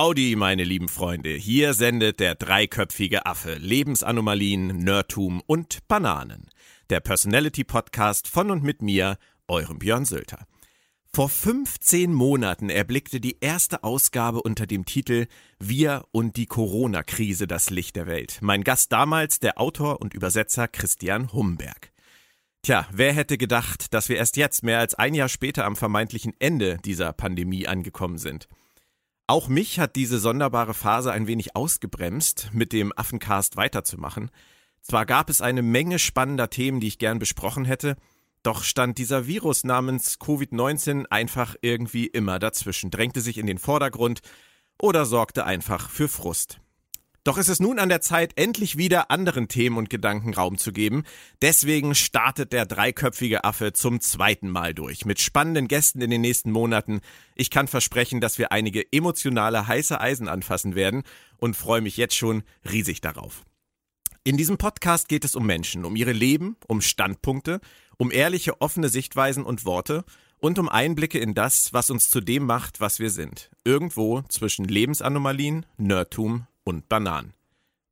Howdy, meine lieben Freunde. Hier sendet der dreiköpfige Affe Lebensanomalien, Nerdtum und Bananen. Der Personality Podcast von und mit mir, eurem Björn Sülter. Vor 15 Monaten erblickte die erste Ausgabe unter dem Titel Wir und die Corona-Krise das Licht der Welt. Mein Gast damals der Autor und Übersetzer Christian Humberg. Tja, wer hätte gedacht, dass wir erst jetzt, mehr als ein Jahr später, am vermeintlichen Ende dieser Pandemie angekommen sind? Auch mich hat diese sonderbare Phase ein wenig ausgebremst, mit dem Affencast weiterzumachen. Zwar gab es eine Menge spannender Themen, die ich gern besprochen hätte, doch stand dieser Virus namens Covid-19 einfach irgendwie immer dazwischen, drängte sich in den Vordergrund oder sorgte einfach für Frust. Doch ist es nun an der Zeit, endlich wieder anderen Themen und Gedanken Raum zu geben. Deswegen startet der dreiköpfige Affe zum zweiten Mal durch. Mit spannenden Gästen in den nächsten Monaten. Ich kann versprechen, dass wir einige emotionale heiße Eisen anfassen werden und freue mich jetzt schon riesig darauf. In diesem Podcast geht es um Menschen, um ihre Leben, um Standpunkte, um ehrliche, offene Sichtweisen und Worte und um Einblicke in das, was uns zu dem macht, was wir sind. Irgendwo zwischen Lebensanomalien, Nerdtum und Bananen.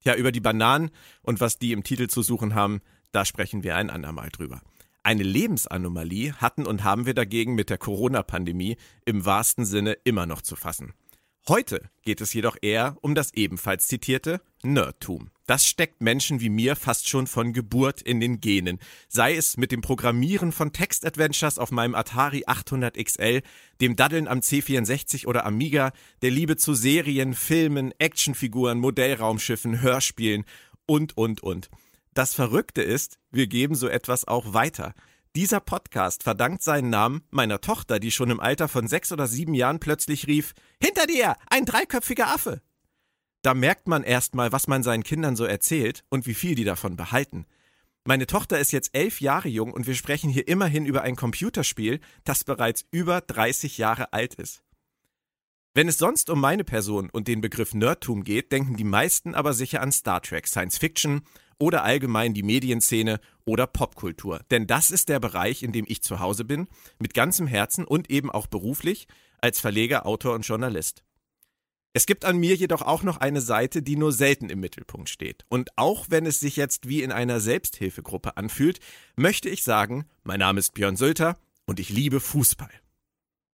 Ja, über die Bananen und was die im Titel zu suchen haben, da sprechen wir ein andermal drüber. Eine Lebensanomalie hatten und haben wir dagegen mit der Corona-Pandemie im wahrsten Sinne immer noch zu fassen. Heute geht es jedoch eher um das ebenfalls zitierte Nerdtum. Das steckt Menschen wie mir fast schon von Geburt in den Genen. Sei es mit dem Programmieren von Textadventures auf meinem Atari 800 XL, dem Daddeln am C64 oder Amiga, der Liebe zu Serien, Filmen, Actionfiguren, Modellraumschiffen, Hörspielen und, und, und. Das Verrückte ist, wir geben so etwas auch weiter. Dieser Podcast verdankt seinen Namen meiner Tochter, die schon im Alter von sechs oder sieben Jahren plötzlich rief, Hinter dir, ein dreiköpfiger Affe. Da merkt man erstmal, was man seinen Kindern so erzählt und wie viel die davon behalten. Meine Tochter ist jetzt elf Jahre jung und wir sprechen hier immerhin über ein Computerspiel, das bereits über 30 Jahre alt ist. Wenn es sonst um meine Person und den Begriff Nerdtum geht, denken die meisten aber sicher an Star Trek, Science Fiction oder allgemein die Medienszene oder Popkultur. Denn das ist der Bereich, in dem ich zu Hause bin, mit ganzem Herzen und eben auch beruflich als Verleger, Autor und Journalist. Es gibt an mir jedoch auch noch eine Seite, die nur selten im Mittelpunkt steht. Und auch wenn es sich jetzt wie in einer Selbsthilfegruppe anfühlt, möchte ich sagen, mein Name ist Björn Sölter und ich liebe Fußball.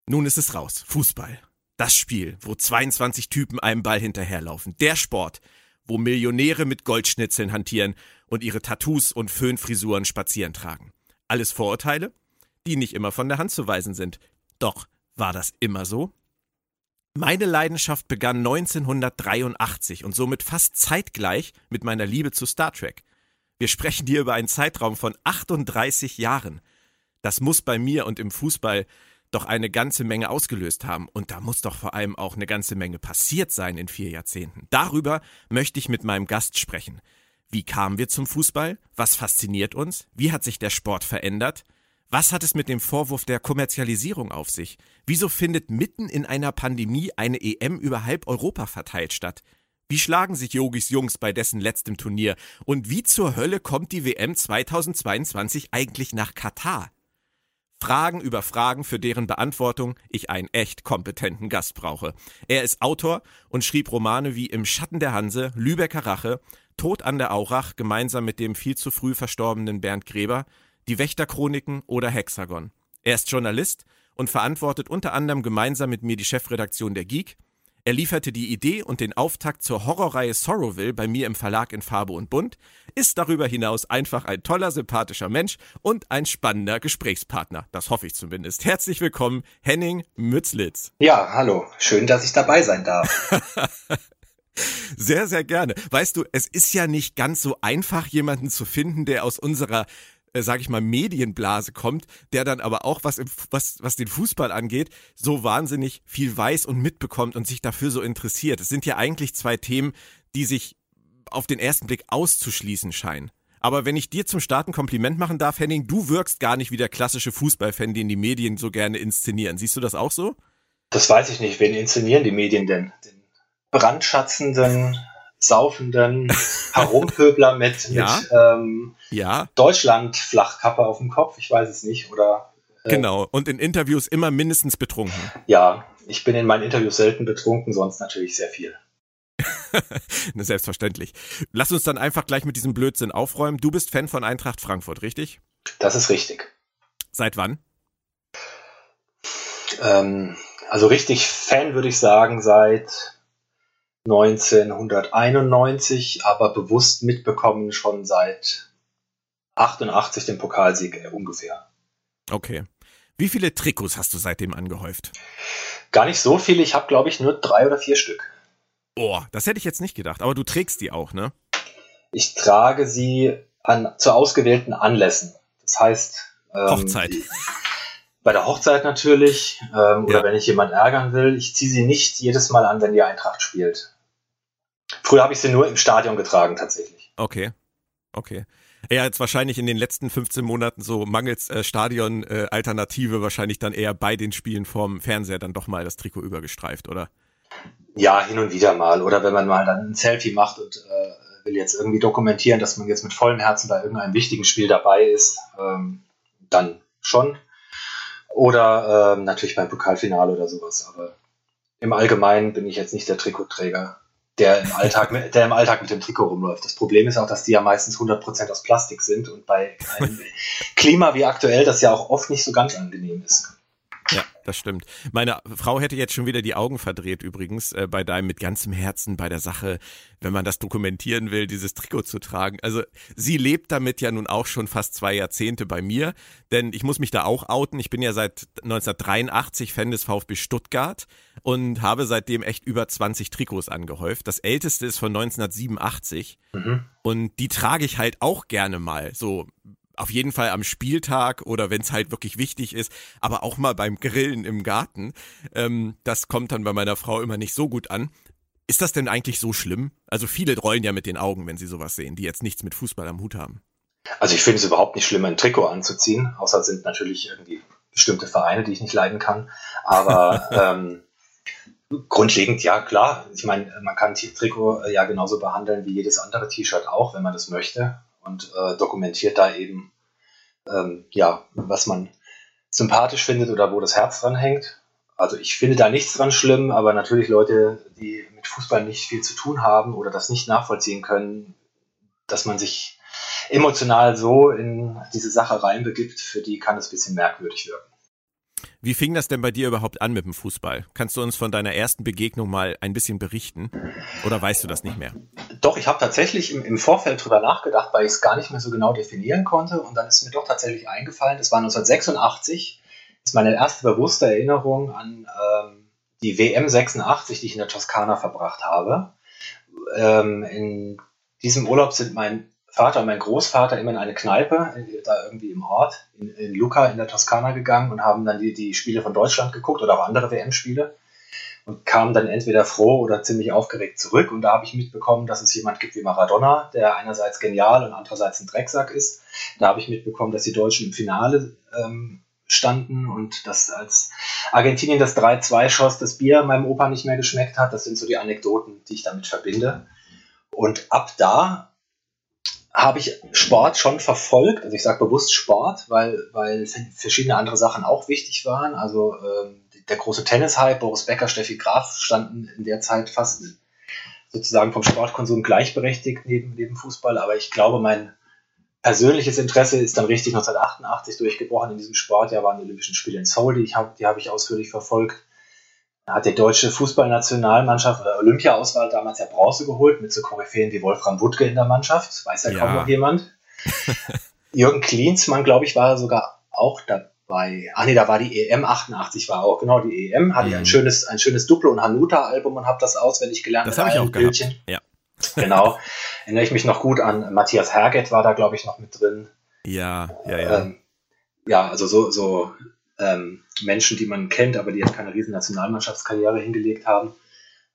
Nun ist es raus. Fußball. Das Spiel, wo 22 Typen einem Ball hinterherlaufen. Der Sport, wo Millionäre mit Goldschnitzeln hantieren und ihre Tattoos und Föhnfrisuren spazieren tragen. Alles Vorurteile, die nicht immer von der Hand zu weisen sind. Doch war das immer so? Meine Leidenschaft begann 1983 und somit fast zeitgleich mit meiner Liebe zu Star Trek. Wir sprechen hier über einen Zeitraum von 38 Jahren. Das muss bei mir und im Fußball doch eine ganze Menge ausgelöst haben. Und da muss doch vor allem auch eine ganze Menge passiert sein in vier Jahrzehnten. Darüber möchte ich mit meinem Gast sprechen. Wie kamen wir zum Fußball? Was fasziniert uns? Wie hat sich der Sport verändert? Was hat es mit dem Vorwurf der Kommerzialisierung auf sich? Wieso findet mitten in einer Pandemie eine EM über halb Europa verteilt statt? Wie schlagen sich Yogis Jungs bei dessen letztem Turnier? Und wie zur Hölle kommt die WM 2022 eigentlich nach Katar? Fragen über Fragen, für deren Beantwortung ich einen echt kompetenten Gast brauche. Er ist Autor und schrieb Romane wie Im Schatten der Hanse, Lübecker Rache, Tod an der Aurach gemeinsam mit dem viel zu früh verstorbenen Bernd Gräber, Die Wächterchroniken oder Hexagon. Er ist Journalist und verantwortet unter anderem gemeinsam mit mir die Chefredaktion der Geek – er lieferte die Idee und den Auftakt zur Horrorreihe Sorrowville bei mir im Verlag in Farbe und Bunt, ist darüber hinaus einfach ein toller, sympathischer Mensch und ein spannender Gesprächspartner. Das hoffe ich zumindest. Herzlich willkommen, Henning Mützlitz. Ja, hallo. Schön, dass ich dabei sein darf. Sehr, sehr gerne. Weißt du, es ist ja nicht ganz so einfach, jemanden zu finden, der aus unserer äh, sage ich mal, Medienblase kommt, der dann aber auch, was, im, was, was den Fußball angeht, so wahnsinnig viel weiß und mitbekommt und sich dafür so interessiert. Es sind ja eigentlich zwei Themen, die sich auf den ersten Blick auszuschließen scheinen. Aber wenn ich dir zum Start ein Kompliment machen darf, Henning, du wirkst gar nicht wie der klassische Fußballfan, den die Medien so gerne inszenieren. Siehst du das auch so? Das weiß ich nicht. Wen inszenieren die Medien denn? Den brandschatzenden saufenden Herumpöbler mit, ja. mit ähm, ja. Deutschland-Flachkappe auf dem Kopf, ich weiß es nicht, oder Äh, genau, und in Interviews immer mindestens betrunken. Ja, ich bin in meinen Interviews selten betrunken, sonst natürlich sehr viel. Selbstverständlich. Lass uns dann einfach gleich mit diesem Blödsinn aufräumen. Du bist Fan von Eintracht Frankfurt, richtig? Das ist richtig. Seit wann? Ähm, also richtig Fan würde ich sagen seit 1991, aber bewusst mitbekommen schon seit 88 den Pokalsieg ungefähr. Okay. Wie viele Trikots hast du seitdem angehäuft? Gar nicht so viele. Ich habe, glaube ich, nur drei oder vier Stück. Oh, das hätte ich jetzt nicht gedacht. Aber du trägst die auch, ne? Ich trage sie an, zu ausgewählten Anlässen. Das heißt. Ähm, Hochzeit. Bei der Hochzeit natürlich. Ähm, oder ja. wenn ich jemanden ärgern will. Ich ziehe sie nicht jedes Mal an, wenn die Eintracht spielt. Früher habe ich sie nur im Stadion getragen, tatsächlich. Okay. Okay. Er jetzt wahrscheinlich in den letzten 15 Monaten so mangels äh, Stadion-Alternative äh, wahrscheinlich dann eher bei den Spielen vorm Fernseher dann doch mal das Trikot übergestreift, oder? Ja, hin und wieder mal. Oder wenn man mal dann ein Selfie macht und äh, will jetzt irgendwie dokumentieren, dass man jetzt mit vollem Herzen bei irgendeinem wichtigen Spiel dabei ist, ähm, dann schon. Oder ähm, natürlich beim Pokalfinale oder sowas. Aber im Allgemeinen bin ich jetzt nicht der Trikotträger der im Alltag, mit, der im Alltag mit dem Trikot rumläuft. Das Problem ist auch, dass die ja meistens 100% aus Plastik sind und bei einem Klima wie aktuell das ja auch oft nicht so ganz angenehm ist. Das stimmt. Meine Frau hätte jetzt schon wieder die Augen verdreht übrigens äh, bei deinem mit ganzem Herzen bei der Sache, wenn man das dokumentieren will, dieses Trikot zu tragen. Also sie lebt damit ja nun auch schon fast zwei Jahrzehnte bei mir, denn ich muss mich da auch outen. Ich bin ja seit 1983 Fan des VfB Stuttgart und habe seitdem echt über 20 Trikots angehäuft. Das älteste ist von 1987 mhm. und die trage ich halt auch gerne mal so auf jeden Fall am Spieltag oder wenn es halt wirklich wichtig ist, aber auch mal beim Grillen im Garten. Ähm, das kommt dann bei meiner Frau immer nicht so gut an. Ist das denn eigentlich so schlimm? Also viele rollen ja mit den Augen, wenn sie sowas sehen, die jetzt nichts mit Fußball am Hut haben. Also ich finde es überhaupt nicht schlimm, ein Trikot anzuziehen, außer es sind natürlich irgendwie bestimmte Vereine, die ich nicht leiden kann. Aber ähm, grundlegend ja, klar. Ich meine, man kann Trikot ja genauso behandeln wie jedes andere T-Shirt auch, wenn man das möchte und äh, dokumentiert da eben, ähm, ja, was man sympathisch findet oder wo das Herz dran hängt. Also ich finde da nichts dran schlimm, aber natürlich Leute, die mit Fußball nicht viel zu tun haben oder das nicht nachvollziehen können, dass man sich emotional so in diese Sache reinbegibt, für die kann es ein bisschen merkwürdig wirken. Wie fing das denn bei dir überhaupt an mit dem Fußball? Kannst du uns von deiner ersten Begegnung mal ein bisschen berichten? Oder weißt du das nicht mehr? Doch, ich habe tatsächlich im, im, Vorfeld drüber nachgedacht, weil ich es gar nicht mehr so genau definieren konnte. Und dann ist mir doch tatsächlich eingefallen, das war 1986, das ist meine erste bewusste Erinnerung an ähm, die WM 86, die ich in der Toskana verbracht habe. Ähm, in diesem Urlaub sind mein Vater und mein Großvater immer in eine Kneipe, da irgendwie im Ort, in, in Lucca in der Toskana gegangen und haben dann die, die Spiele von Deutschland geguckt oder auch andere WM-Spiele und kamen dann entweder froh oder ziemlich aufgeregt zurück. Und da habe ich mitbekommen, dass es jemand gibt wie Maradona, der einerseits genial und andererseits ein Drecksack ist. Da habe ich mitbekommen, dass die Deutschen im Finale ähm, standen und dass als Argentinien das 3-2 schoss, das Bier meinem Opa nicht mehr geschmeckt hat. Das sind so die Anekdoten, die ich damit verbinde. Und ab da habe ich Sport schon verfolgt. Also ich sage bewusst Sport, weil, weil verschiedene andere Sachen auch wichtig waren. Also ähm, der große Tennis-Hype, Boris Becker, Steffi Graf standen in der Zeit fast sozusagen vom Sportkonsum gleichberechtigt neben, neben Fußball. Aber ich glaube, mein persönliches Interesse ist dann richtig 1988 durchgebrochen in diesem Sport. Ja, waren die Olympischen Spiele in Seoul, die, ich hab, habe ich ausführlich verfolgt hat die deutsche Fußballnationalmannschaft oder Olympia-Auswahl damals ja Bronze geholt mit so Koryphäen wie Wolfram Wuttke in der Mannschaft. Weiß ja, ja. kaum noch jemand. Jürgen Klinsmann, glaube ich, war sogar auch dabei. Ach nee, da war die EM 88 war auch. Genau, die EM hatte mhm. ein schönes, ein schönes Duplo- und Hanuta-Album und habe das auswendig gelernt. Das habe ich auch Bildchen. gehabt. Ja. Genau. Erinnere ich mich noch gut an Matthias Herget war da, glaube ich, noch mit drin. Ja, ja, ja. Ähm, ja, also so, so ähm, Menschen, die man kennt, aber die jetzt keine riesen Nationalmannschaftskarriere hingelegt haben.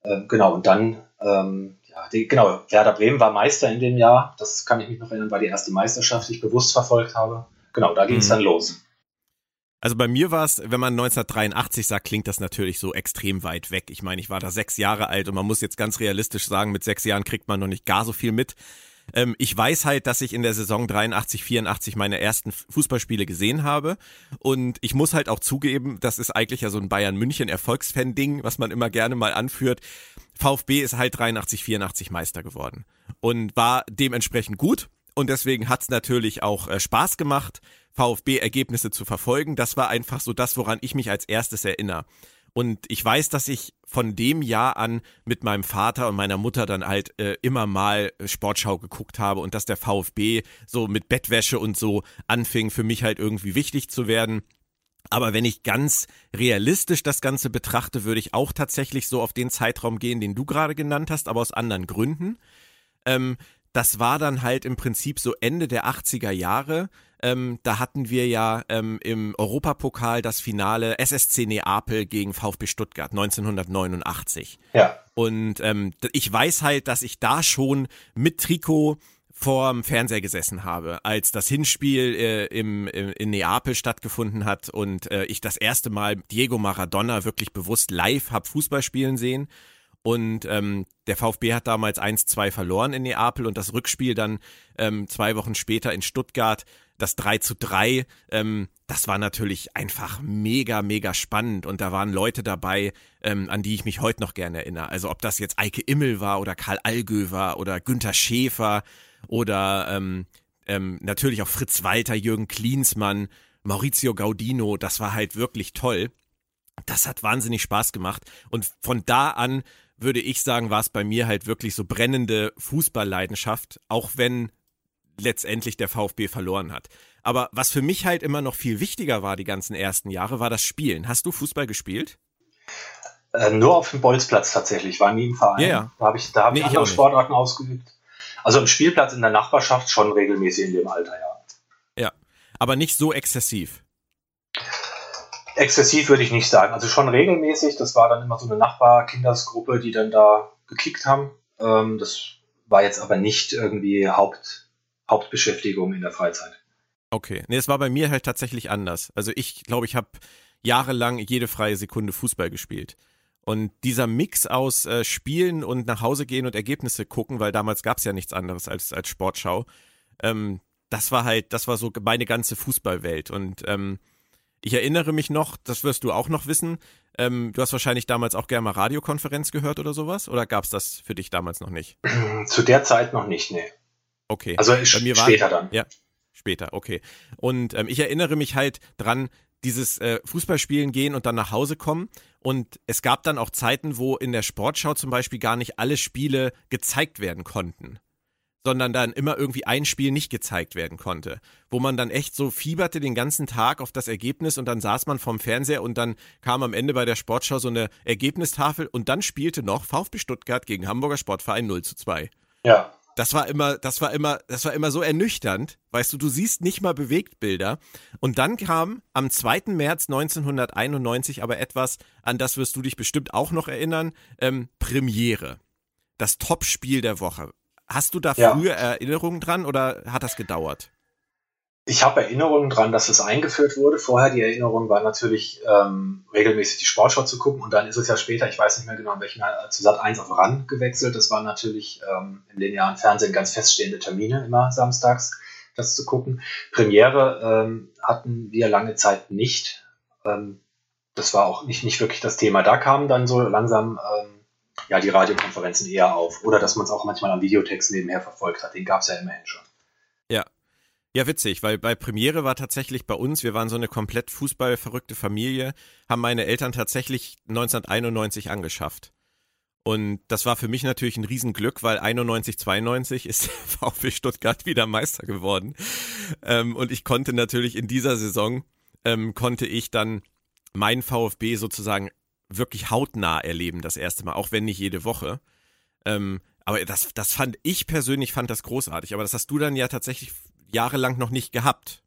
Ähm, genau, und dann, ähm, ja, die, genau, Werder Bremen war Meister in dem Jahr. Das kann ich mich noch erinnern, war die erste Meisterschaft, die ich bewusst verfolgt habe. Genau, da ging es mhm. dann los. Also bei mir war es, wenn man 1983 sagt, klingt das natürlich so extrem weit weg. Ich meine, ich war da sechs Jahre alt und man muss jetzt ganz realistisch sagen, mit sechs Jahren kriegt man noch nicht gar so viel mit. Ähm, ich weiß halt, dass ich in der Saison 83, 84 meine ersten Fußballspiele gesehen habe. Und ich muss halt auch zugeben, das ist eigentlich ja so ein Bayern München Erfolgsfan-Ding, was man immer gerne mal anführt. VfB ist halt 83, 84 Meister geworden und war dementsprechend gut. Und deswegen hat's natürlich auch äh, Spaß gemacht, VfB-Ergebnisse zu verfolgen. Das war einfach so das, woran ich mich als erstes erinnere. Und ich weiß, dass ich von dem Jahr an mit meinem Vater und meiner Mutter dann halt äh, immer mal Sportschau geguckt habe und dass der VfB so mit Bettwäsche und so anfing, für mich halt irgendwie wichtig zu werden. Aber wenn ich ganz realistisch das Ganze betrachte, würde ich auch tatsächlich so auf den Zeitraum gehen, den du gerade genannt hast, aber aus anderen Gründen. Ähm, das war dann halt im Prinzip so Ende der 80er Jahre. Ähm, da hatten wir ja ähm, im Europapokal das Finale SSC Neapel gegen VfB Stuttgart 1989. Ja. Und ähm, ich weiß halt, dass ich da schon mit Trikot vorm Fernseher gesessen habe, als das Hinspiel äh, im, im, in Neapel stattgefunden hat und äh, ich das erste Mal Diego Maradona wirklich bewusst live hab Fußball spielen sehen. Und ähm, der VfB hat damals 1-2 verloren in Neapel und das Rückspiel dann ähm, zwei Wochen später in Stuttgart, das 3 zu 3, ähm, das war natürlich einfach mega, mega spannend. Und da waren Leute dabei, ähm, an die ich mich heute noch gerne erinnere. Also ob das jetzt Eike Immel war oder Karl Allgö war oder Günther Schäfer oder ähm, ähm, natürlich auch Fritz Walter, Jürgen Klinsmann, Maurizio Gaudino, das war halt wirklich toll. Das hat wahnsinnig Spaß gemacht. Und von da an würde ich sagen, war es bei mir halt wirklich so brennende Fußballleidenschaft, auch wenn letztendlich der VfB verloren hat. Aber was für mich halt immer noch viel wichtiger war die ganzen ersten Jahre, war das Spielen. Hast du Fußball gespielt? Äh, nur auf dem Bolzplatz tatsächlich, war nie im Verein. Ja, ja. Da habe ich, da hab nee, ich andere Sportarten ausgeübt. Also im Spielplatz in der Nachbarschaft schon regelmäßig in dem Alter, ja. Ja, aber nicht so exzessiv. Exzessiv würde ich nicht sagen. Also schon regelmäßig. Das war dann immer so eine Nachbar-Kindersgruppe, die dann da gekickt haben. Ähm, das war jetzt aber nicht irgendwie Haupt, Hauptbeschäftigung in der Freizeit. Okay. Nee, es war bei mir halt tatsächlich anders. Also ich glaube, ich habe jahrelang jede freie Sekunde Fußball gespielt. Und dieser Mix aus äh, Spielen und nach Hause gehen und Ergebnisse gucken, weil damals gab es ja nichts anderes als, als Sportschau, ähm, das war halt, das war so meine ganze Fußballwelt. Und ähm, ich erinnere mich noch, das wirst du auch noch wissen, ähm, du hast wahrscheinlich damals auch gerne mal Radiokonferenz gehört oder sowas? Oder gab es das für dich damals noch nicht? Zu der Zeit noch nicht, nee. Okay. Also Bei mir später war, dann. Ja, später, okay. Und ähm, ich erinnere mich halt dran, dieses äh, Fußballspielen gehen und dann nach Hause kommen. Und es gab dann auch Zeiten, wo in der Sportschau zum Beispiel gar nicht alle Spiele gezeigt werden konnten sondern dann immer irgendwie ein Spiel nicht gezeigt werden konnte, wo man dann echt so fieberte den ganzen Tag auf das Ergebnis und dann saß man vorm Fernseher und dann kam am Ende bei der Sportschau so eine Ergebnistafel und dann spielte noch VfB Stuttgart gegen Hamburger Sportverein 0 zu 2. Ja. Das war immer, das war immer, das war immer so ernüchternd. Weißt du, du siehst nicht mal Bewegtbilder. Und dann kam am 2. März 1991 aber etwas, an das wirst du dich bestimmt auch noch erinnern, ähm, Premiere. Das Topspiel der Woche. Hast du da ja. früher Erinnerungen dran oder hat das gedauert? Ich habe Erinnerungen dran, dass es eingeführt wurde. Vorher die Erinnerung war natürlich ähm, regelmäßig die Sportschau zu gucken und dann ist es ja später, ich weiß nicht mehr genau, in welchem Jahr, zu Sat 1 auf RAN gewechselt. Das waren natürlich ähm, im linearen Fernsehen ganz feststehende Termine immer samstags, das zu gucken. Premiere ähm, hatten wir lange Zeit nicht. Ähm, das war auch nicht, nicht wirklich das Thema. Da kamen dann so langsam ähm, ja, die Radiokonferenzen eher auf. Oder dass man es auch manchmal am Videotext nebenher verfolgt hat. Den gab es ja immerhin schon. Ja. Ja, witzig, weil bei Premiere war tatsächlich bei uns, wir waren so eine komplett fußballverrückte Familie, haben meine Eltern tatsächlich 1991 angeschafft. Und das war für mich natürlich ein Riesenglück, weil 91, 92 ist VfB Stuttgart wieder Meister geworden. Ähm, und ich konnte natürlich in dieser Saison, ähm, konnte ich dann mein VfB sozusagen wirklich hautnah erleben, das erste Mal, auch wenn nicht jede Woche. Ähm, aber das, das fand ich persönlich fand das großartig. Aber das hast du dann ja tatsächlich jahrelang noch nicht gehabt.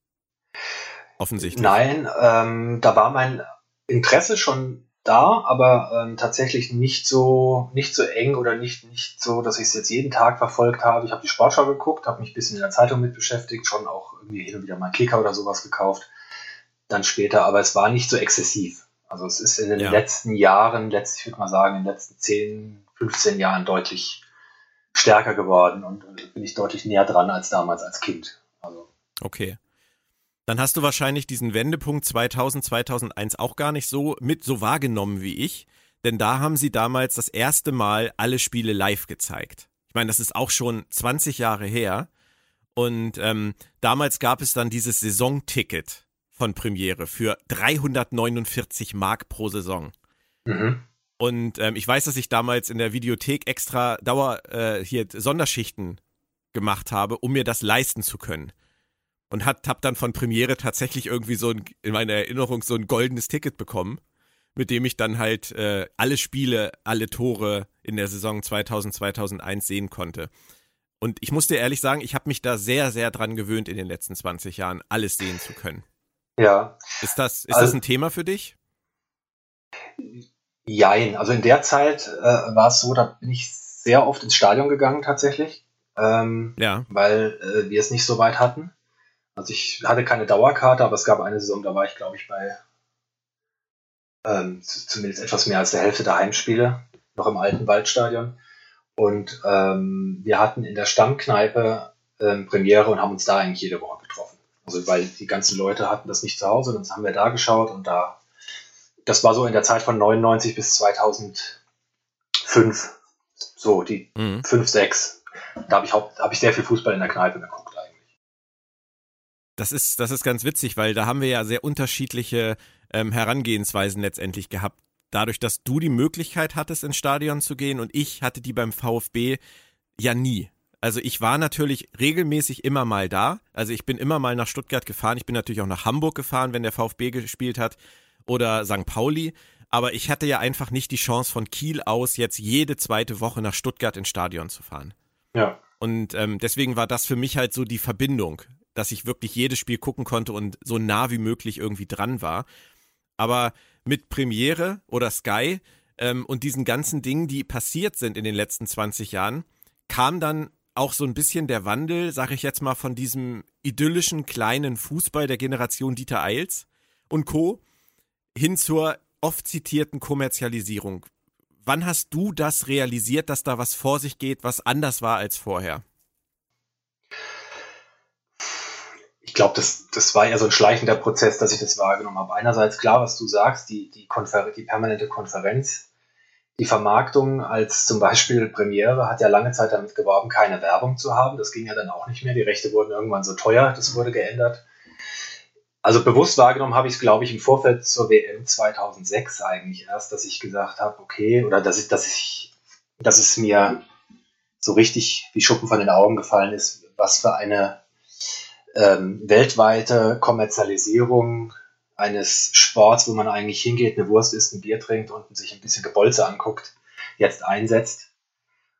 Offensichtlich. Nein, ähm, da war mein Interesse schon da, aber ähm, tatsächlich nicht so nicht so eng oder nicht nicht so, dass ich es jetzt jeden Tag verfolgt habe. Ich habe die Sportschau geguckt, habe mich ein bisschen in der Zeitung mit beschäftigt, schon auch irgendwie hin und wieder mal Kicker oder sowas gekauft. Dann später, aber es war nicht so exzessiv. Also es ist in den ja. letzten Jahren, letzt, ich würde mal sagen, in den letzten 10, 15 Jahren deutlich stärker geworden und, bin ich deutlich näher dran als damals als Kind. Also. Okay. Dann hast du wahrscheinlich diesen Wendepunkt 2000, 2001 auch gar nicht so mit so wahrgenommen wie ich, denn da haben sie damals das erste Mal alle Spiele live gezeigt. Ich meine, das ist auch schon 20 Jahre her. Und ähm, damals gab es dann dieses Saisonticket von Premiere für 349 Mark pro Saison. Mhm. Und ähm, ich weiß, dass ich damals in der Videothek extra Dauer äh, hier Sonderschichten gemacht habe, um mir das leisten zu können. Und hat, hab dann von Premiere tatsächlich irgendwie so ein, in meiner Erinnerung so ein goldenes Ticket bekommen, mit dem ich dann halt äh, alle Spiele, alle Tore in der Saison 2000, 2001 sehen konnte. Und ich muss dir ehrlich sagen, ich habe mich da sehr, sehr dran gewöhnt in den letzten 20 Jahren, alles sehen zu können. Ja. Ist das, ist also, das ein Thema für dich? Jein. Also in der Zeit äh, war es so, da bin ich sehr oft ins Stadion gegangen tatsächlich. Ähm, ja. Weil äh, wir es nicht so weit hatten. Also ich hatte keine Dauerkarte, aber es gab eine Saison, da war ich, glaube ich, bei ähm, zumindest etwas mehr als der Hälfte der Heimspiele, noch im alten Waldstadion. Und ähm, wir hatten in der Stammkneipe ähm, Premiere und haben uns da eigentlich jede Woche. Also weil die ganzen Leute hatten das nicht zu Hause, dann haben wir da geschaut und da, das war so in der Zeit von 99 bis 2005, so die mhm. 5, 6. Da habe ich, hab ich sehr viel Fußball in der Kneipe geguckt eigentlich. Das ist, das ist ganz witzig, weil da haben wir ja sehr unterschiedliche ähm, Herangehensweisen letztendlich gehabt dadurch, dass du die Möglichkeit hattest, ins Stadion zu gehen und ich hatte die beim VfB ja nie. Also ich war natürlich regelmäßig immer mal da. Also ich bin immer mal nach Stuttgart gefahren. Ich bin natürlich auch nach Hamburg gefahren, wenn der VfB gespielt hat oder St. Pauli. Aber ich hatte ja einfach nicht die Chance von Kiel aus jetzt jede zweite Woche nach Stuttgart ins Stadion zu fahren. Ja. Und ähm, deswegen war das für mich halt so die Verbindung, dass ich wirklich jedes Spiel gucken konnte und so nah wie möglich irgendwie dran war. Aber mit Premiere oder Sky ähm, und diesen ganzen Dingen, die passiert sind in den letzten 20 Jahren, kam dann auch so ein bisschen der Wandel, sag ich jetzt mal, von diesem idyllischen kleinen Fußball der Generation Dieter Eils und Co. hin zur oft zitierten Kommerzialisierung. Wann hast du das realisiert, dass da was vor sich geht, was anders war als vorher? glaube, das, das war eher so ein schleichender Prozess, dass ich das wahrgenommen habe. Einerseits klar, was du sagst, die, die, Konfer die permanente Konferenz, die Vermarktung als zum Beispiel Premiere hat ja lange Zeit damit geworben, keine Werbung zu haben. Das ging ja dann auch nicht mehr. Die Rechte wurden irgendwann so teuer, das wurde geändert. Also bewusst wahrgenommen habe ich es, glaube ich, im Vorfeld zur WM 2006 eigentlich erst, dass ich gesagt habe, okay, oder dass ich, dass ich, dass es mir so richtig wie Schuppen von den Augen gefallen ist, was für eine ähm, weltweite Kommerzialisierung eines Sports, wo man eigentlich hingeht, eine Wurst isst, ein Bier trinkt und sich ein bisschen Gebolze anguckt, jetzt einsetzt.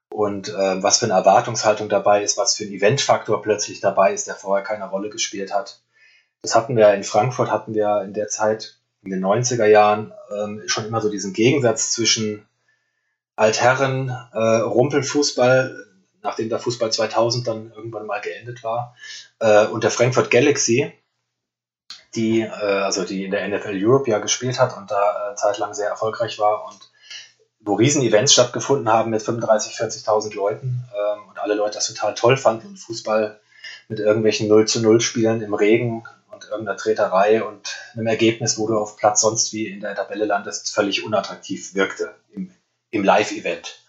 Und äh, was für eine Erwartungshaltung dabei ist, was für ein Eventfaktor plötzlich dabei ist, der vorher keine Rolle gespielt hat. Das hatten wir in Frankfurt, hatten wir in der Zeit, in den 90er Jahren, ähm, schon immer so diesen Gegensatz zwischen Altherren, äh, Rumpelfußball, nachdem der Fußball 2000 dann irgendwann mal geendet war, äh, und der Frankfurt Galaxy, die, äh, also die in der NFL Europe ja gespielt hat und da äh, zeitlang sehr erfolgreich war und wo Riesen-Events stattgefunden haben mit 35.000, 40.000 Leuten ähm, und alle Leute das total toll fanden und Fußball mit irgendwelchen 0 zu 0 Spielen im Regen und irgendeiner Treterei und einem Ergebnis, wo du auf Platz sonst wie in der Tabelle landest, völlig unattraktiv wirkte im, im Live-Event.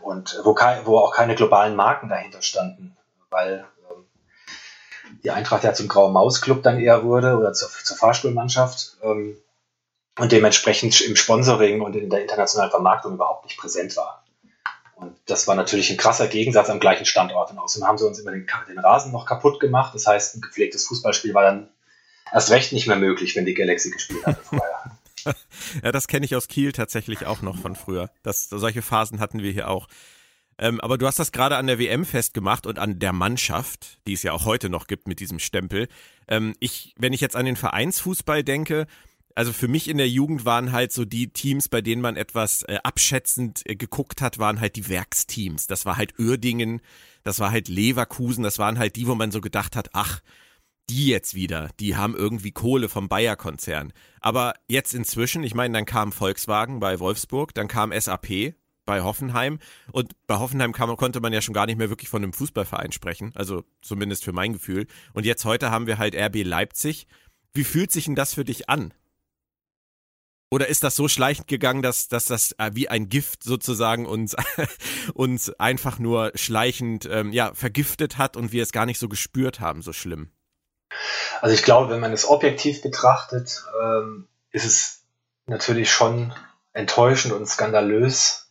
Und wo, wo auch keine globalen Marken dahinter standen, weil die Eintracht ja zum Grauen Maus Club dann eher wurde oder zur, zur Fahrstuhlmannschaft ähm, und dementsprechend im Sponsoring und in der internationalen Vermarktung überhaupt nicht präsent war. Und das war natürlich ein krasser Gegensatz am gleichen Standort. Und außerdem haben sie uns immer den, den Rasen noch kaputt gemacht. Das heißt, ein gepflegtes Fußballspiel war dann erst recht nicht mehr möglich, wenn die Galaxy gespielt hatte vorher. ja, das kenne ich aus Kiel tatsächlich auch noch von früher. Das, solche Phasen hatten wir hier auch. Ähm, aber du hast das gerade an der WM festgemacht und an der Mannschaft, die es ja auch heute noch gibt mit diesem Stempel. Ähm, ich, wenn ich jetzt an den Vereinsfußball denke, also für mich in der Jugend waren halt so die Teams, bei denen man etwas äh, abschätzend äh, geguckt hat, waren halt die Werksteams. Das war halt Uerdingen, das war halt Leverkusen, das waren halt die, wo man so gedacht hat, ach, die jetzt wieder, die haben irgendwie Kohle vom Bayer-Konzern. Aber jetzt inzwischen, ich meine, dann kam Volkswagen bei Wolfsburg, dann kam SAP, bei Hoffenheim. Und bei Hoffenheim kam, konnte man ja schon gar nicht mehr wirklich von einem Fußballverein sprechen. Also zumindest für mein Gefühl. Und jetzt heute haben wir halt RB Leipzig. Wie fühlt sich denn das für dich an? Oder ist das so schleichend gegangen, dass, dass das äh, wie ein Gift sozusagen uns, uns einfach nur schleichend ähm, ja, vergiftet hat und wir es gar nicht so gespürt haben, so schlimm? Also ich glaube, wenn man es objektiv betrachtet, ähm, ist es natürlich schon enttäuschend und skandalös,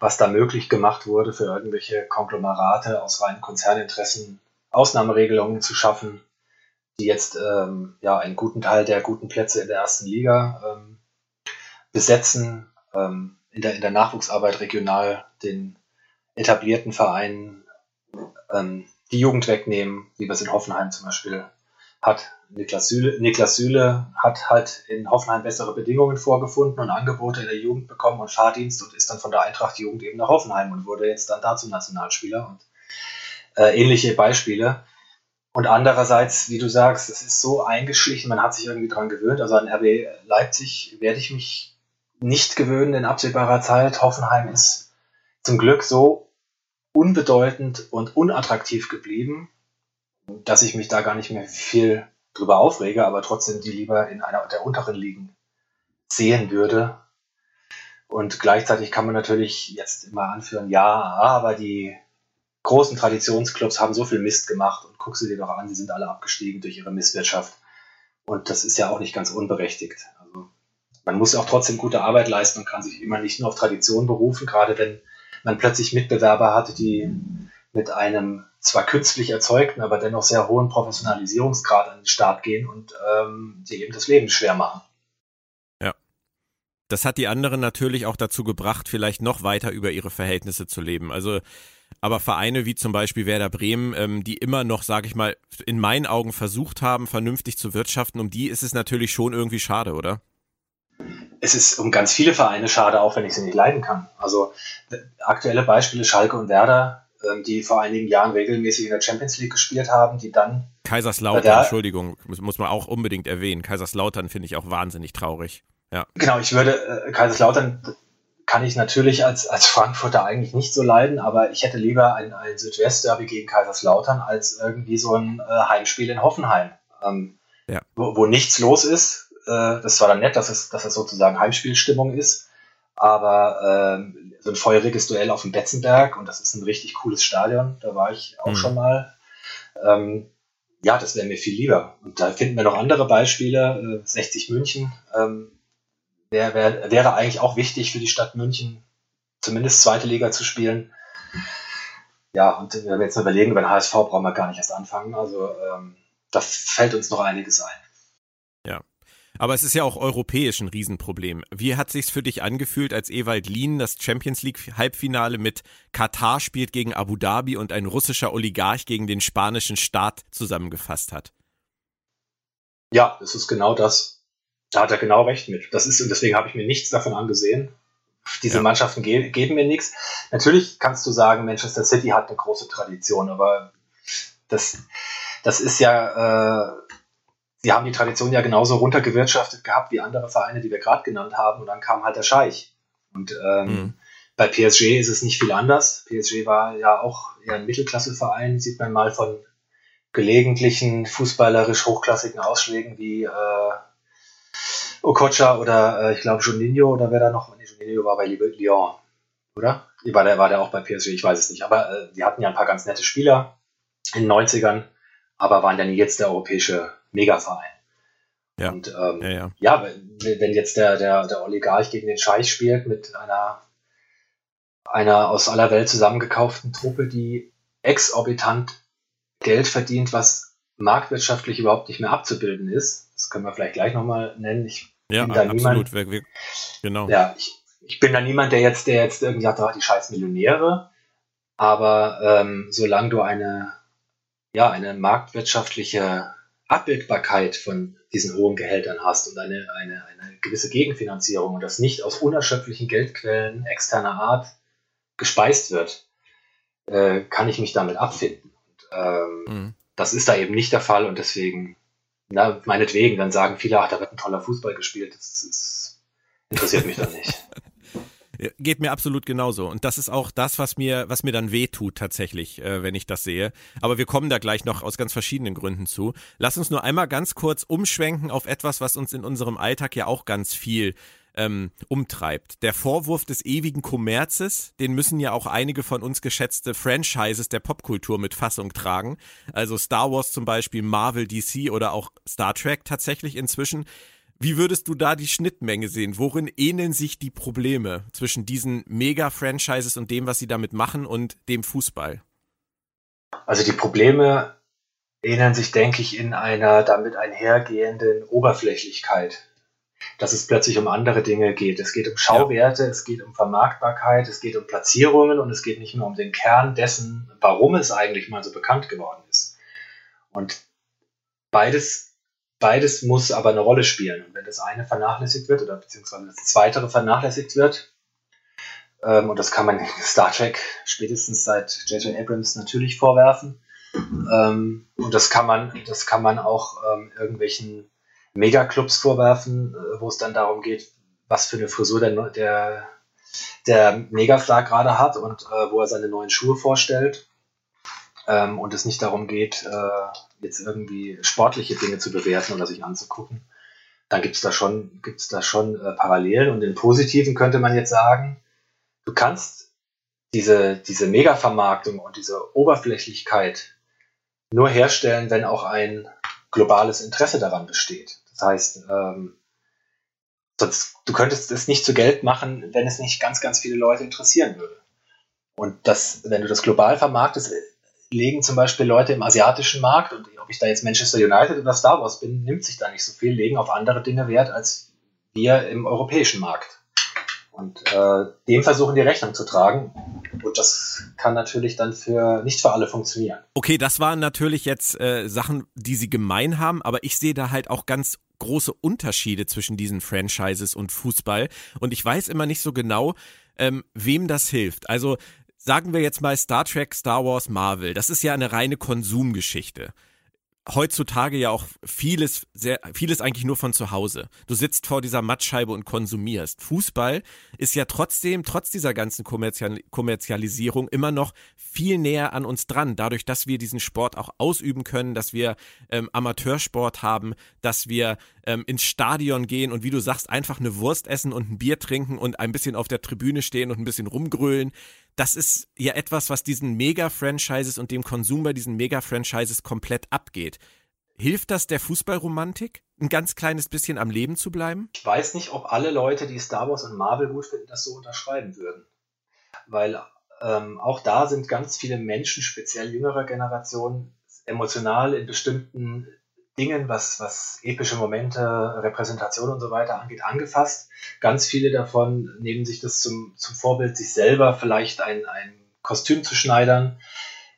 was da möglich gemacht wurde, für irgendwelche Konglomerate aus reinen Konzerninteressen Ausnahmeregelungen zu schaffen, die jetzt ähm, ja einen guten Teil der guten Plätze in der ersten Liga ähm, besetzen, ähm, in, der, in der Nachwuchsarbeit regional den etablierten Vereinen ähm, die Jugend wegnehmen, wie wir es in Hoffenheim zum Beispiel hat. Niklas Süle, Niklas Süle hat halt in Hoffenheim bessere Bedingungen vorgefunden und Angebote in der Jugend bekommen und Fahrdienst und ist dann von der Eintracht Jugend eben nach Hoffenheim und wurde jetzt dann dazu Nationalspieler und äh, ähnliche Beispiele. Und andererseits, wie du sagst, es ist so eingeschlichen, man hat sich irgendwie dran gewöhnt. Also an RB Leipzig werde ich mich nicht gewöhnen in absehbarer Zeit. Hoffenheim ist zum Glück so unbedeutend und unattraktiv geblieben, dass ich mich da gar nicht mehr viel drüber aufrege, aber trotzdem die lieber in einer der unteren Ligen sehen würde. Und gleichzeitig kann man natürlich jetzt immer anführen, ja, aber die großen Traditionsclubs haben so viel Mist gemacht und guck sie dir doch an, sie sind alle abgestiegen durch ihre Misswirtschaft. Und das ist ja auch nicht ganz unberechtigt. Also man muss auch trotzdem gute Arbeit leisten und kann sich immer nicht nur auf Tradition berufen, gerade wenn man plötzlich Mitbewerber hatte, die mit einem zwar künstlich erzeugten, aber dennoch sehr hohen Professionalisierungsgrad an den Start gehen und ähm, die eben das Leben schwer machen. Ja. Das hat die anderen natürlich auch dazu gebracht, vielleicht noch weiter über ihre Verhältnisse zu leben. Also, aber Vereine wie zum Beispiel Werder Bremen, ähm, die immer noch, sage ich mal, in meinen Augen versucht haben, vernünftig zu wirtschaften, um die ist es natürlich schon irgendwie schade, oder? es ist um ganz viele Vereine schade, auch wenn ich sie nicht leiden kann. Also aktuelle Beispiele Schalke und Werder, die vor einigen Jahren regelmäßig in der Champions League gespielt haben, die dann. Kaiserslautern, der, Entschuldigung, muss, muss man auch unbedingt erwähnen. Kaiserslautern finde ich auch wahnsinnig traurig. Ja. Genau, ich würde, äh, Kaiserslautern kann ich natürlich als, als Frankfurter eigentlich nicht so leiden, aber ich hätte lieber ein, ein Südwestderby gegen Kaiserslautern als irgendwie so ein äh, Heimspiel in Hoffenheim, ähm, ja. wo, wo nichts los ist, äh, das war dann nett, dass es, dass es sozusagen Heimspielstimmung ist. Aber ähm, so ein feuriges Duell auf dem Betzenberg und das ist ein richtig cooles Stadion, da war ich auch mhm. schon mal. Ähm, ja, das wäre mir viel lieber. Und da finden wir noch andere Beispiele. Äh, 60 München ähm, wär, wär, wäre eigentlich auch wichtig für die Stadt München, zumindest zweite Liga zu spielen. Ja, und wenn wir jetzt mal überlegen, über den HSV brauchen wir gar nicht erst anfangen. Also ähm, da fällt uns noch einiges ein. Aber es ist ja auch europäisch ein Riesenproblem. Wie hat sich's für dich angefühlt, als Ewald Lien das Champions League Halbfinale mit Katar spielt gegen Abu Dhabi und ein russischer Oligarch gegen den spanischen Staat zusammengefasst hat? Ja, das ist genau das. Da hat er genau recht mit. Das ist, und deswegen habe ich mir nichts davon angesehen. Diese ja. Mannschaften ge geben mir nichts. Natürlich kannst du sagen, Manchester City hat eine große Tradition, aber das, das ist ja, äh, sie haben die Tradition ja genauso runtergewirtschaftet gehabt wie andere Vereine, die wir gerade genannt haben. Und dann kam halt der Scheich. Und ähm, mhm. bei PSG ist es nicht viel anders. PSG war ja auch eher ein Mittelklasseverein, sieht man mal von gelegentlichen fußballerisch hochklassigen Ausschlägen wie äh, Okocha oder äh, ich glaube Juninho oder wer da noch, nee, Juninho war bei Lyon, oder? War der, war der auch bei PSG, ich weiß es nicht. Aber äh, die hatten ja ein paar ganz nette Spieler in den 90ern, aber waren ja nie jetzt der europäische Megaverein. Ja. Und ähm, ja, ja. ja, wenn jetzt der, der, der Oligarch gegen den Scheich spielt mit einer, einer aus aller Welt zusammengekauften Truppe, die exorbitant Geld verdient, was marktwirtschaftlich überhaupt nicht mehr abzubilden ist, das können wir vielleicht gleich nochmal nennen. Ich ja, bin da absolut. Niemand, genau. Ja, ich, ich bin da niemand, der jetzt, der jetzt irgendwie sagt, oh, die scheiß Millionäre. Aber ähm, solange du eine, ja, eine marktwirtschaftliche Abbildbarkeit von diesen hohen Gehältern hast und eine, eine, eine gewisse Gegenfinanzierung und das nicht aus unerschöpflichen Geldquellen externer Art gespeist wird, äh, kann ich mich damit abfinden. Und, ähm, mhm. Das ist da eben nicht der Fall und deswegen, na, meinetwegen, dann sagen viele, ach, da wird ein toller Fußball gespielt. Das, das interessiert mich dann nicht. Geht mir absolut genauso. Und das ist auch das, was mir, was mir dann wehtut tatsächlich, äh, wenn ich das sehe. Aber wir kommen da gleich noch aus ganz verschiedenen Gründen zu. Lass uns nur einmal ganz kurz umschwenken auf etwas, was uns in unserem Alltag ja auch ganz viel ähm, umtreibt. Der Vorwurf des ewigen Kommerzes, den müssen ja auch einige von uns geschätzte Franchises der Popkultur mit Fassung tragen. Also Star Wars zum Beispiel, Marvel, DC oder auch Star Trek tatsächlich inzwischen. Wie würdest du da die Schnittmenge sehen? Worin ähneln sich die Probleme zwischen diesen Mega-Franchises und dem, was sie damit machen und dem Fußball? Also die Probleme ähneln sich, denke ich, in einer damit einhergehenden Oberflächlichkeit dass es plötzlich um andere Dinge geht. Es geht um Schauwerte, ja. es geht um Vermarktbarkeit, es geht um Platzierungen und es geht nicht nur um den Kern dessen, warum es eigentlich mal so bekannt geworden ist. Und beides, beides muss aber eine Rolle spielen. Und wenn das eine vernachlässigt wird oder beziehungsweise das zweite vernachlässigt wird, ähm, und das kann man Star Trek spätestens seit J.J. Abrams natürlich vorwerfen, ähm, und das kann man, das kann man auch ähm, irgendwelchen Megaclubs vorwerfen, äh, wo es dann darum geht, was für eine Frisur der, der, der Megastar gerade hat und äh, wo er seine neuen Schuhe vorstellt. Ähm, und es nicht darum geht, äh, jetzt irgendwie sportliche Dinge zu bewerten oder sich anzugucken. Dann gibt es da schon, gibt's da schon äh, Parallelen. Und im Positiven könnte man jetzt sagen, du kannst diese, diese Mega-Vermarktung und diese Oberflächlichkeit nur herstellen, wenn auch ein globales Interesse daran besteht. Das heißt, ähm, sonst, du könntest es nicht zu Geld machen, wenn es nicht ganz, ganz viele Leute interessieren würde. Und das, wenn du das global vermarktest, legen zum Beispiel Leute im asiatischen Markt, und ob ich da jetzt Manchester United oder Star Wars bin, nimmt sich da nicht so viel, legen auf andere Dinge Wert als wir im europäischen Markt. Und äh, dem versuchen die Rechnung zu tragen. Und das kann natürlich dann für nicht für alle funktionieren. Okay, das waren natürlich jetzt äh, Sachen, die sie gemein haben, aber ich sehe da halt auch ganz große Unterschiede zwischen diesen Franchises und Fußball. Und ich weiß immer nicht so genau, ähm, wem das hilft. Also sagen wir jetzt mal Star Trek, Star Wars, Marvel. Das ist ja eine reine Konsumgeschichte heutzutage ja auch vieles, sehr, vieles eigentlich nur von zu Hause. Du sitzt vor dieser Mattscheibe und konsumierst. Fußball ist ja trotzdem, trotz dieser ganzen Kommerzial Kommerzialisierung, immer noch viel näher an uns dran. Dadurch, dass wir diesen Sport auch ausüben können, dass wir ähm, Amateursport haben, dass wir ähm, ins Stadion gehen und wie du sagst, einfach eine Wurst essen und ein Bier trinken und ein bisschen auf der Tribüne stehen und ein bisschen rumgrölen das ist ja etwas, was diesen Mega-Franchises und dem Konsum bei diesen Mega-Franchises komplett abgeht. Hilft das der Fußballromantik, ein ganz kleines bisschen am Leben zu bleiben? Ich weiß nicht, ob alle Leute, die Star Wars und Marvel gut finden, das so unterschreiben würden. Weil ähm, auch da sind ganz viele Menschen, speziell jüngerer Generationen, emotional in bestimmten Dingen, was, was epische Momente, Repräsentation und so weiter angeht, angefasst. Ganz viele davon nehmen sich das zum, zum Vorbild, sich selber vielleicht ein, ein Kostüm zu schneidern,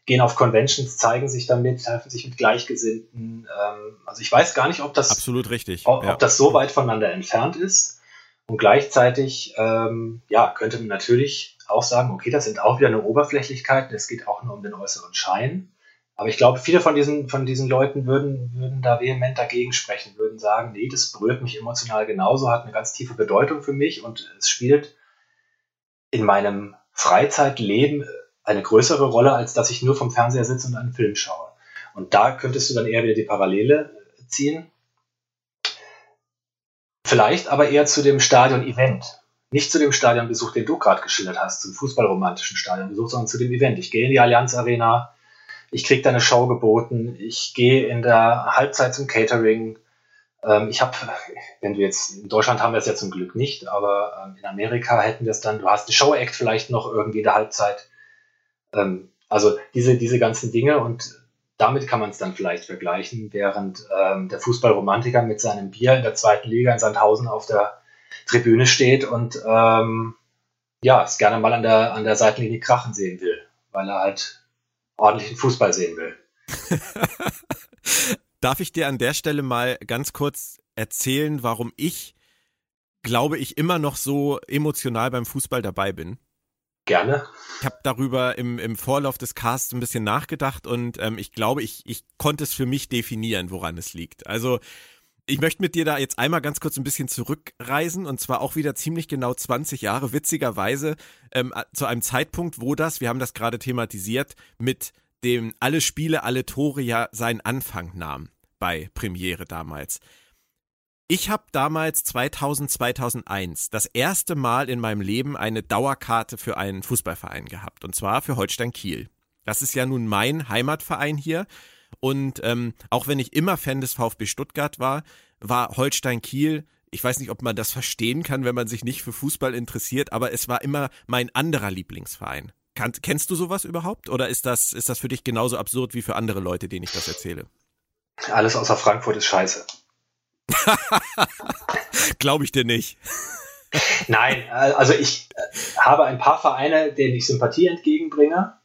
gehen auf Conventions, zeigen sich damit, treffen sich mit Gleichgesinnten. Ähm, also ich weiß gar nicht, ob das absolut richtig, ob, ja. ob das so weit voneinander entfernt ist. Und gleichzeitig, ähm, ja, könnte man natürlich auch sagen, okay, das sind auch wieder eine Oberflächlichkeit, es geht auch nur um den äußeren Schein. Aber ich glaube, viele von diesen, von diesen Leuten würden, würden da vehement dagegen sprechen, würden sagen, nee, das berührt mich emotional genauso, hat eine ganz tiefe Bedeutung für mich und es spielt in meinem Freizeitleben eine größere Rolle, als dass ich nur vom Fernseher sitze und einen Film schaue. Und da könntest du dann eher wieder die Parallele ziehen. Vielleicht aber eher zu dem Stadion-Event. Nicht zu dem Stadionbesuch, den du gerade geschildert hast, zum fußballromantischen Stadionbesuch, sondern zu dem Event. Ich gehe in die Allianz Arena, ich kriege da eine Show geboten, ich gehe in der Halbzeit zum Catering. Ähm, ich habe, wenn du jetzt, in Deutschland haben wir es ja zum Glück nicht, aber ähm, in Amerika hätten wir es dann, du hast eine Show-Act vielleicht noch irgendwie in der Halbzeit. Ähm, also diese, diese ganzen Dinge und damit kann man es dann vielleicht vergleichen, während ähm, der Fußballromantiker mit seinem Bier in der zweiten Liga in Sandhausen auf der Tribüne steht und ähm, ja, es gerne mal an der, an der Seitenlinie krachen sehen will, weil er halt ordentlichen Fußball sehen will. Darf ich dir an der Stelle mal ganz kurz erzählen, warum ich, glaube ich, immer noch so emotional beim Fußball dabei bin? Gerne. Ich habe darüber im, im Vorlauf des Casts ein bisschen nachgedacht und ähm, ich glaube, ich, ich konnte es für mich definieren, woran es liegt. Also Ich möchte mit dir da jetzt einmal ganz kurz ein bisschen zurückreisen und zwar auch wieder ziemlich genau 20 Jahre, witzigerweise ähm, zu einem Zeitpunkt, wo das, wir haben das gerade thematisiert, mit dem alle Spiele, alle Tore ja seinen Anfang nahm bei Premiere damals. Ich habe damals 2000, 2001 das erste Mal in meinem Leben eine Dauerkarte für einen Fußballverein gehabt und zwar für Holstein Kiel. Das ist ja nun mein Heimatverein hier und ähm, auch wenn ich immer Fan des VfB Stuttgart war, war Holstein Kiel ich weiß nicht, ob man das verstehen kann, wenn man sich nicht für Fußball interessiert, aber es war immer mein anderer Lieblingsverein. Kann, kennst du sowas überhaupt? Oder ist das, ist das für dich genauso absurd wie für andere Leute, denen ich das erzähle? Alles außer Frankfurt ist scheiße. Glaube ich dir nicht. Nein, also ich äh, habe ein paar Vereine, denen ich Sympathie entgegenbringe,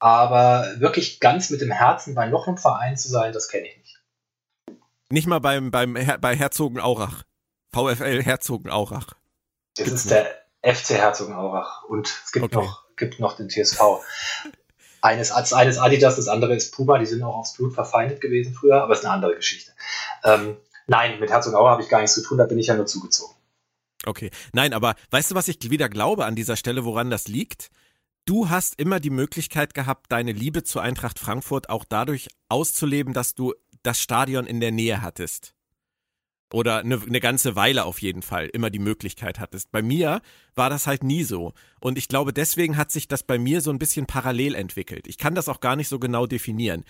aber wirklich ganz mit dem Herzen bei noch einem Verein zu sein, das kenne ich nicht. Nicht mal beim, beim Her bei Herzogenaurach. VfL Herzogenaurach. Das Gibt's ist nicht. der FC Herzogenaurach und es gibt, okay. noch, gibt noch den TSV. Eines, eines Adidas, das andere ist Puma, die sind auch aufs Blut verfeindet gewesen früher, aber ist eine andere Geschichte. Ähm, nein, mit Herzogenaurach habe ich gar nichts zu tun, da bin ich ja nur zugezogen. Okay, nein, aber weißt du, was ich wieder glaube an dieser Stelle, woran das liegt? Du hast immer die Möglichkeit gehabt, deine Liebe zur Eintracht Frankfurt auch dadurch auszuleben, dass du das Stadion in der Nähe hattest. Oder eine, eine ganze Weile auf jeden Fall immer die Möglichkeit hattest. Bei mir war das halt nie so. Und ich glaube, deswegen hat sich das bei mir so ein bisschen parallel entwickelt. Ich kann das auch gar nicht so genau definieren.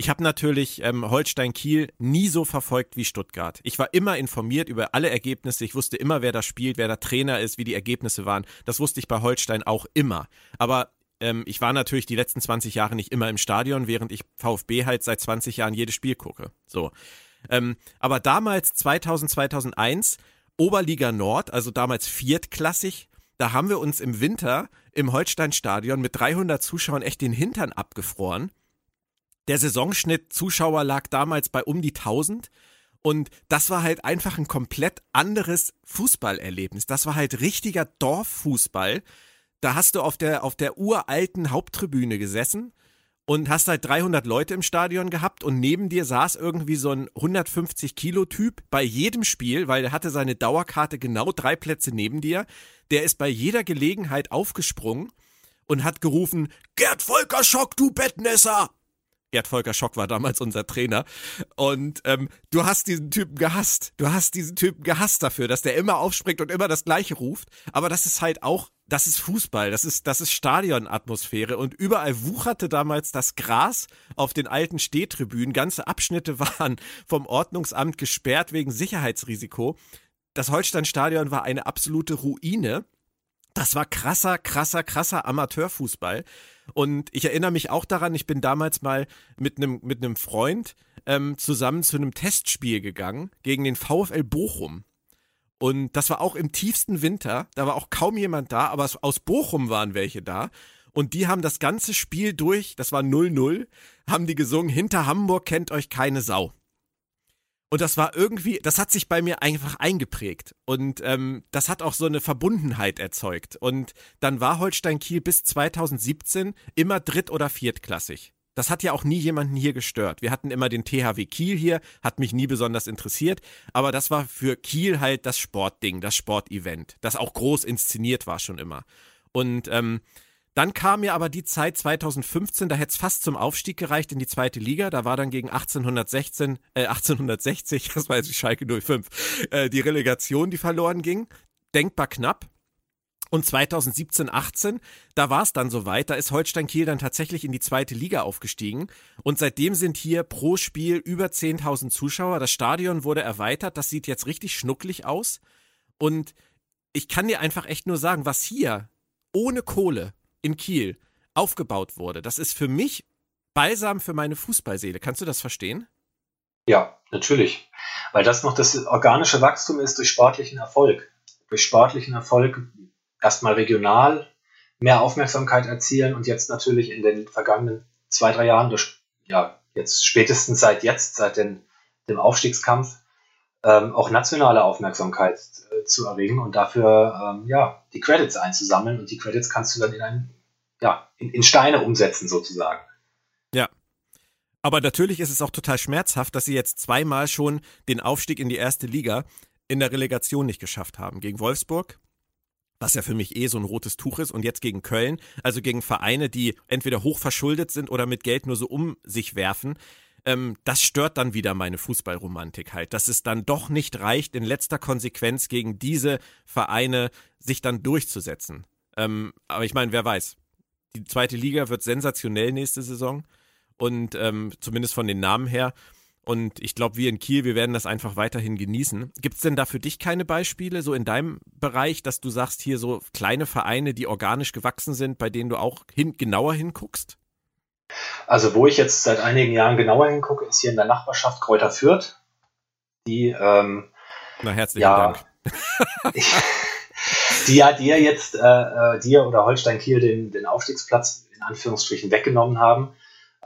Ich habe natürlich ähm, Holstein Kiel nie so verfolgt wie Stuttgart. Ich war immer informiert über alle Ergebnisse. Ich wusste immer, wer da spielt, wer da Trainer ist, wie die Ergebnisse waren. Das wusste ich bei Holstein auch immer. Aber ähm, ich war natürlich die letzten 20 Jahre nicht immer im Stadion, während ich VfB halt seit 20 Jahren jedes Spiel gucke. So. Ähm, aber damals, 2000, 2001, Oberliga Nord, also damals viertklassig, da haben wir uns im Winter im Holsteinstadion mit 300 Zuschauern echt den Hintern abgefroren. Der Saisonschnitt Zuschauer lag damals bei um die 1000. Und das war halt einfach ein komplett anderes Fußballerlebnis. Das war halt richtiger Dorffußball. Da hast du auf der, auf der uralten Haupttribüne gesessen und hast halt 300 Leute im Stadion gehabt und neben dir saß irgendwie so ein 150 Kilo Typ bei jedem Spiel, weil er hatte seine Dauerkarte genau drei Plätze neben dir. Der ist bei jeder Gelegenheit aufgesprungen und hat gerufen, Gerd Volker Schock, du Bettnässer! Gerd Volker Schock war damals unser Trainer. Und ähm, du hast diesen Typen gehasst. Du hast diesen Typen gehasst dafür, dass der immer aufspringt und immer das Gleiche ruft. Aber das ist halt auch, das ist Fußball, das ist, das ist Stadionatmosphäre. Und überall wucherte damals das Gras auf den alten Stehtribünen. Ganze Abschnitte waren vom Ordnungsamt gesperrt wegen Sicherheitsrisiko. Das Holsteinstadion war eine absolute Ruine. Das war krasser, krasser, krasser Amateurfußball. Und ich erinnere mich auch daran, ich bin damals mal mit einem mit einem Freund ähm, zusammen zu einem Testspiel gegangen gegen den VfL Bochum. Und das war auch im tiefsten Winter. Da war auch kaum jemand da, aber aus Bochum waren welche da. Und die haben das ganze Spiel durch, das war 0-0, haben die gesungen, hinter Hamburg kennt euch keine Sau. Und das war irgendwie, das hat sich bei mir einfach eingeprägt. Und ähm, das hat auch so eine Verbundenheit erzeugt. Und dann war Holstein Kiel bis 2017 immer dritt- oder viertklassig. Das hat ja auch nie jemanden hier gestört. Wir hatten immer den THW Kiel hier, hat mich nie besonders interessiert. Aber das war für Kiel halt das Sportding, das Sportevent, das auch groß inszeniert war schon immer. Und ähm, dann kam mir aber die Zeit 2015, da hätte es fast zum Aufstieg gereicht in die zweite Liga. Da war dann gegen 1816, äh, 1860, das war jetzt die Schalke 05, äh, die Relegation, die verloren ging. Denkbar knapp. Und 2017, 18, da war es dann soweit, da ist Holstein Kiel dann tatsächlich in die zweite Liga aufgestiegen. Und seitdem sind hier pro Spiel über 10.000 Zuschauer. Das Stadion wurde erweitert, das sieht jetzt richtig schnucklig aus. Und ich kann dir einfach echt nur sagen, was hier ohne Kohle in Kiel aufgebaut wurde. Das ist für mich Balsam für meine Fußballseele. Kannst du das verstehen? Ja, natürlich. Weil das noch das organische Wachstum ist durch sportlichen Erfolg. Durch sportlichen Erfolg erstmal regional mehr Aufmerksamkeit erzielen und jetzt natürlich in den vergangenen zwei, drei Jahren durch, ja, jetzt spätestens seit jetzt, seit den, dem Aufstiegskampf, ähm, auch nationale Aufmerksamkeit äh, zu erringen und dafür ähm, ja, die Credits einzusammeln. Und die Credits kannst du dann in, ein, ja, in, in Steine umsetzen, sozusagen. Ja. Aber natürlich ist es auch total schmerzhaft, dass sie jetzt zweimal schon den Aufstieg in die erste Liga in der Relegation nicht geschafft haben. Gegen Wolfsburg, was ja für mich eh so ein rotes Tuch ist, und jetzt gegen Köln, also gegen Vereine, die entweder hoch verschuldet sind oder mit Geld nur so um sich werfen. Ähm, das stört dann wieder meine Fußballromantik halt, dass es dann doch nicht reicht, in letzter Konsequenz gegen diese Vereine sich dann durchzusetzen. Ähm, aber ich meine, wer weiß. Die zweite Liga wird sensationell nächste Saison und ähm, zumindest von den Namen her. Und ich glaube, wir in Kiel, wir werden das einfach weiterhin genießen. Gibt es denn da für dich keine Beispiele, so in deinem Bereich, dass du sagst, hier so kleine Vereine, die organisch gewachsen sind, bei denen du auch hin, genauer hinguckst? Also, wo ich jetzt seit einigen Jahren genauer hingucke, ist hier in der Nachbarschaft Kräuter Fürth. Die, ähm, Na, herzlichen ja, Dank. die ja dir jetzt, äh, äh, dir oder Holstein Kiel den, den Aufstiegsplatz in Anführungsstrichen weggenommen haben.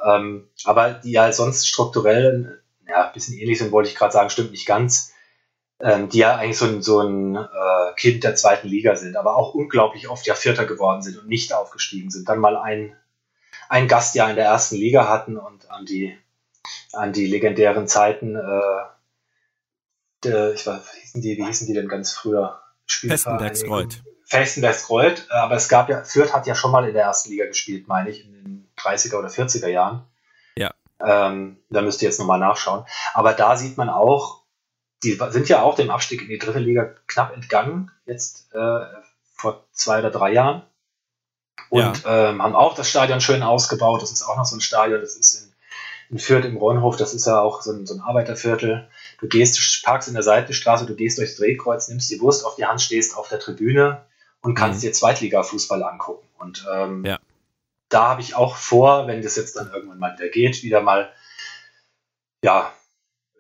Ähm, aber die ja sonst strukturell ja, ein bisschen ähnlich sind, wollte ich gerade sagen, stimmt nicht ganz, ähm, die ja eigentlich so ein, so ein äh, Kind der zweiten Liga sind, aber auch unglaublich oft ja Vierter geworden sind und nicht aufgestiegen sind. Dann mal ein, ein Gastjahr in der ersten Liga hatten und an die, an die legendären Zeiten, äh, der, ich weiß, wie hießen die, wie hießen die denn ganz früher? Festenbergsreuth. Festenbergsreuth, äh, aber es gab ja, Fürth hat ja schon mal in der ersten Liga gespielt, meine ich, in den 30er oder 40er Jahren. Ähm, da müsst ihr jetzt nochmal nachschauen. Aber da sieht man auch, die sind ja auch dem Abstieg in die dritte Liga knapp entgangen, jetzt äh, vor zwei oder drei Jahren. Und ja. ähm, haben auch das Stadion schön ausgebaut. Das ist auch noch so ein Stadion, das ist in, in Fürth im Ronhof, das ist ja auch so ein, so ein Arbeiterviertel. Du gehst, parkst in der Seitenstraße, du gehst durchs Drehkreuz, nimmst die Wurst auf die Hand, stehst auf der Tribüne und kannst mhm. dir Zweitliga-Fußball angucken. Und ähm, ja da habe ich auch vor, wenn das jetzt dann irgendwann mal wieder geht, wieder mal, ja,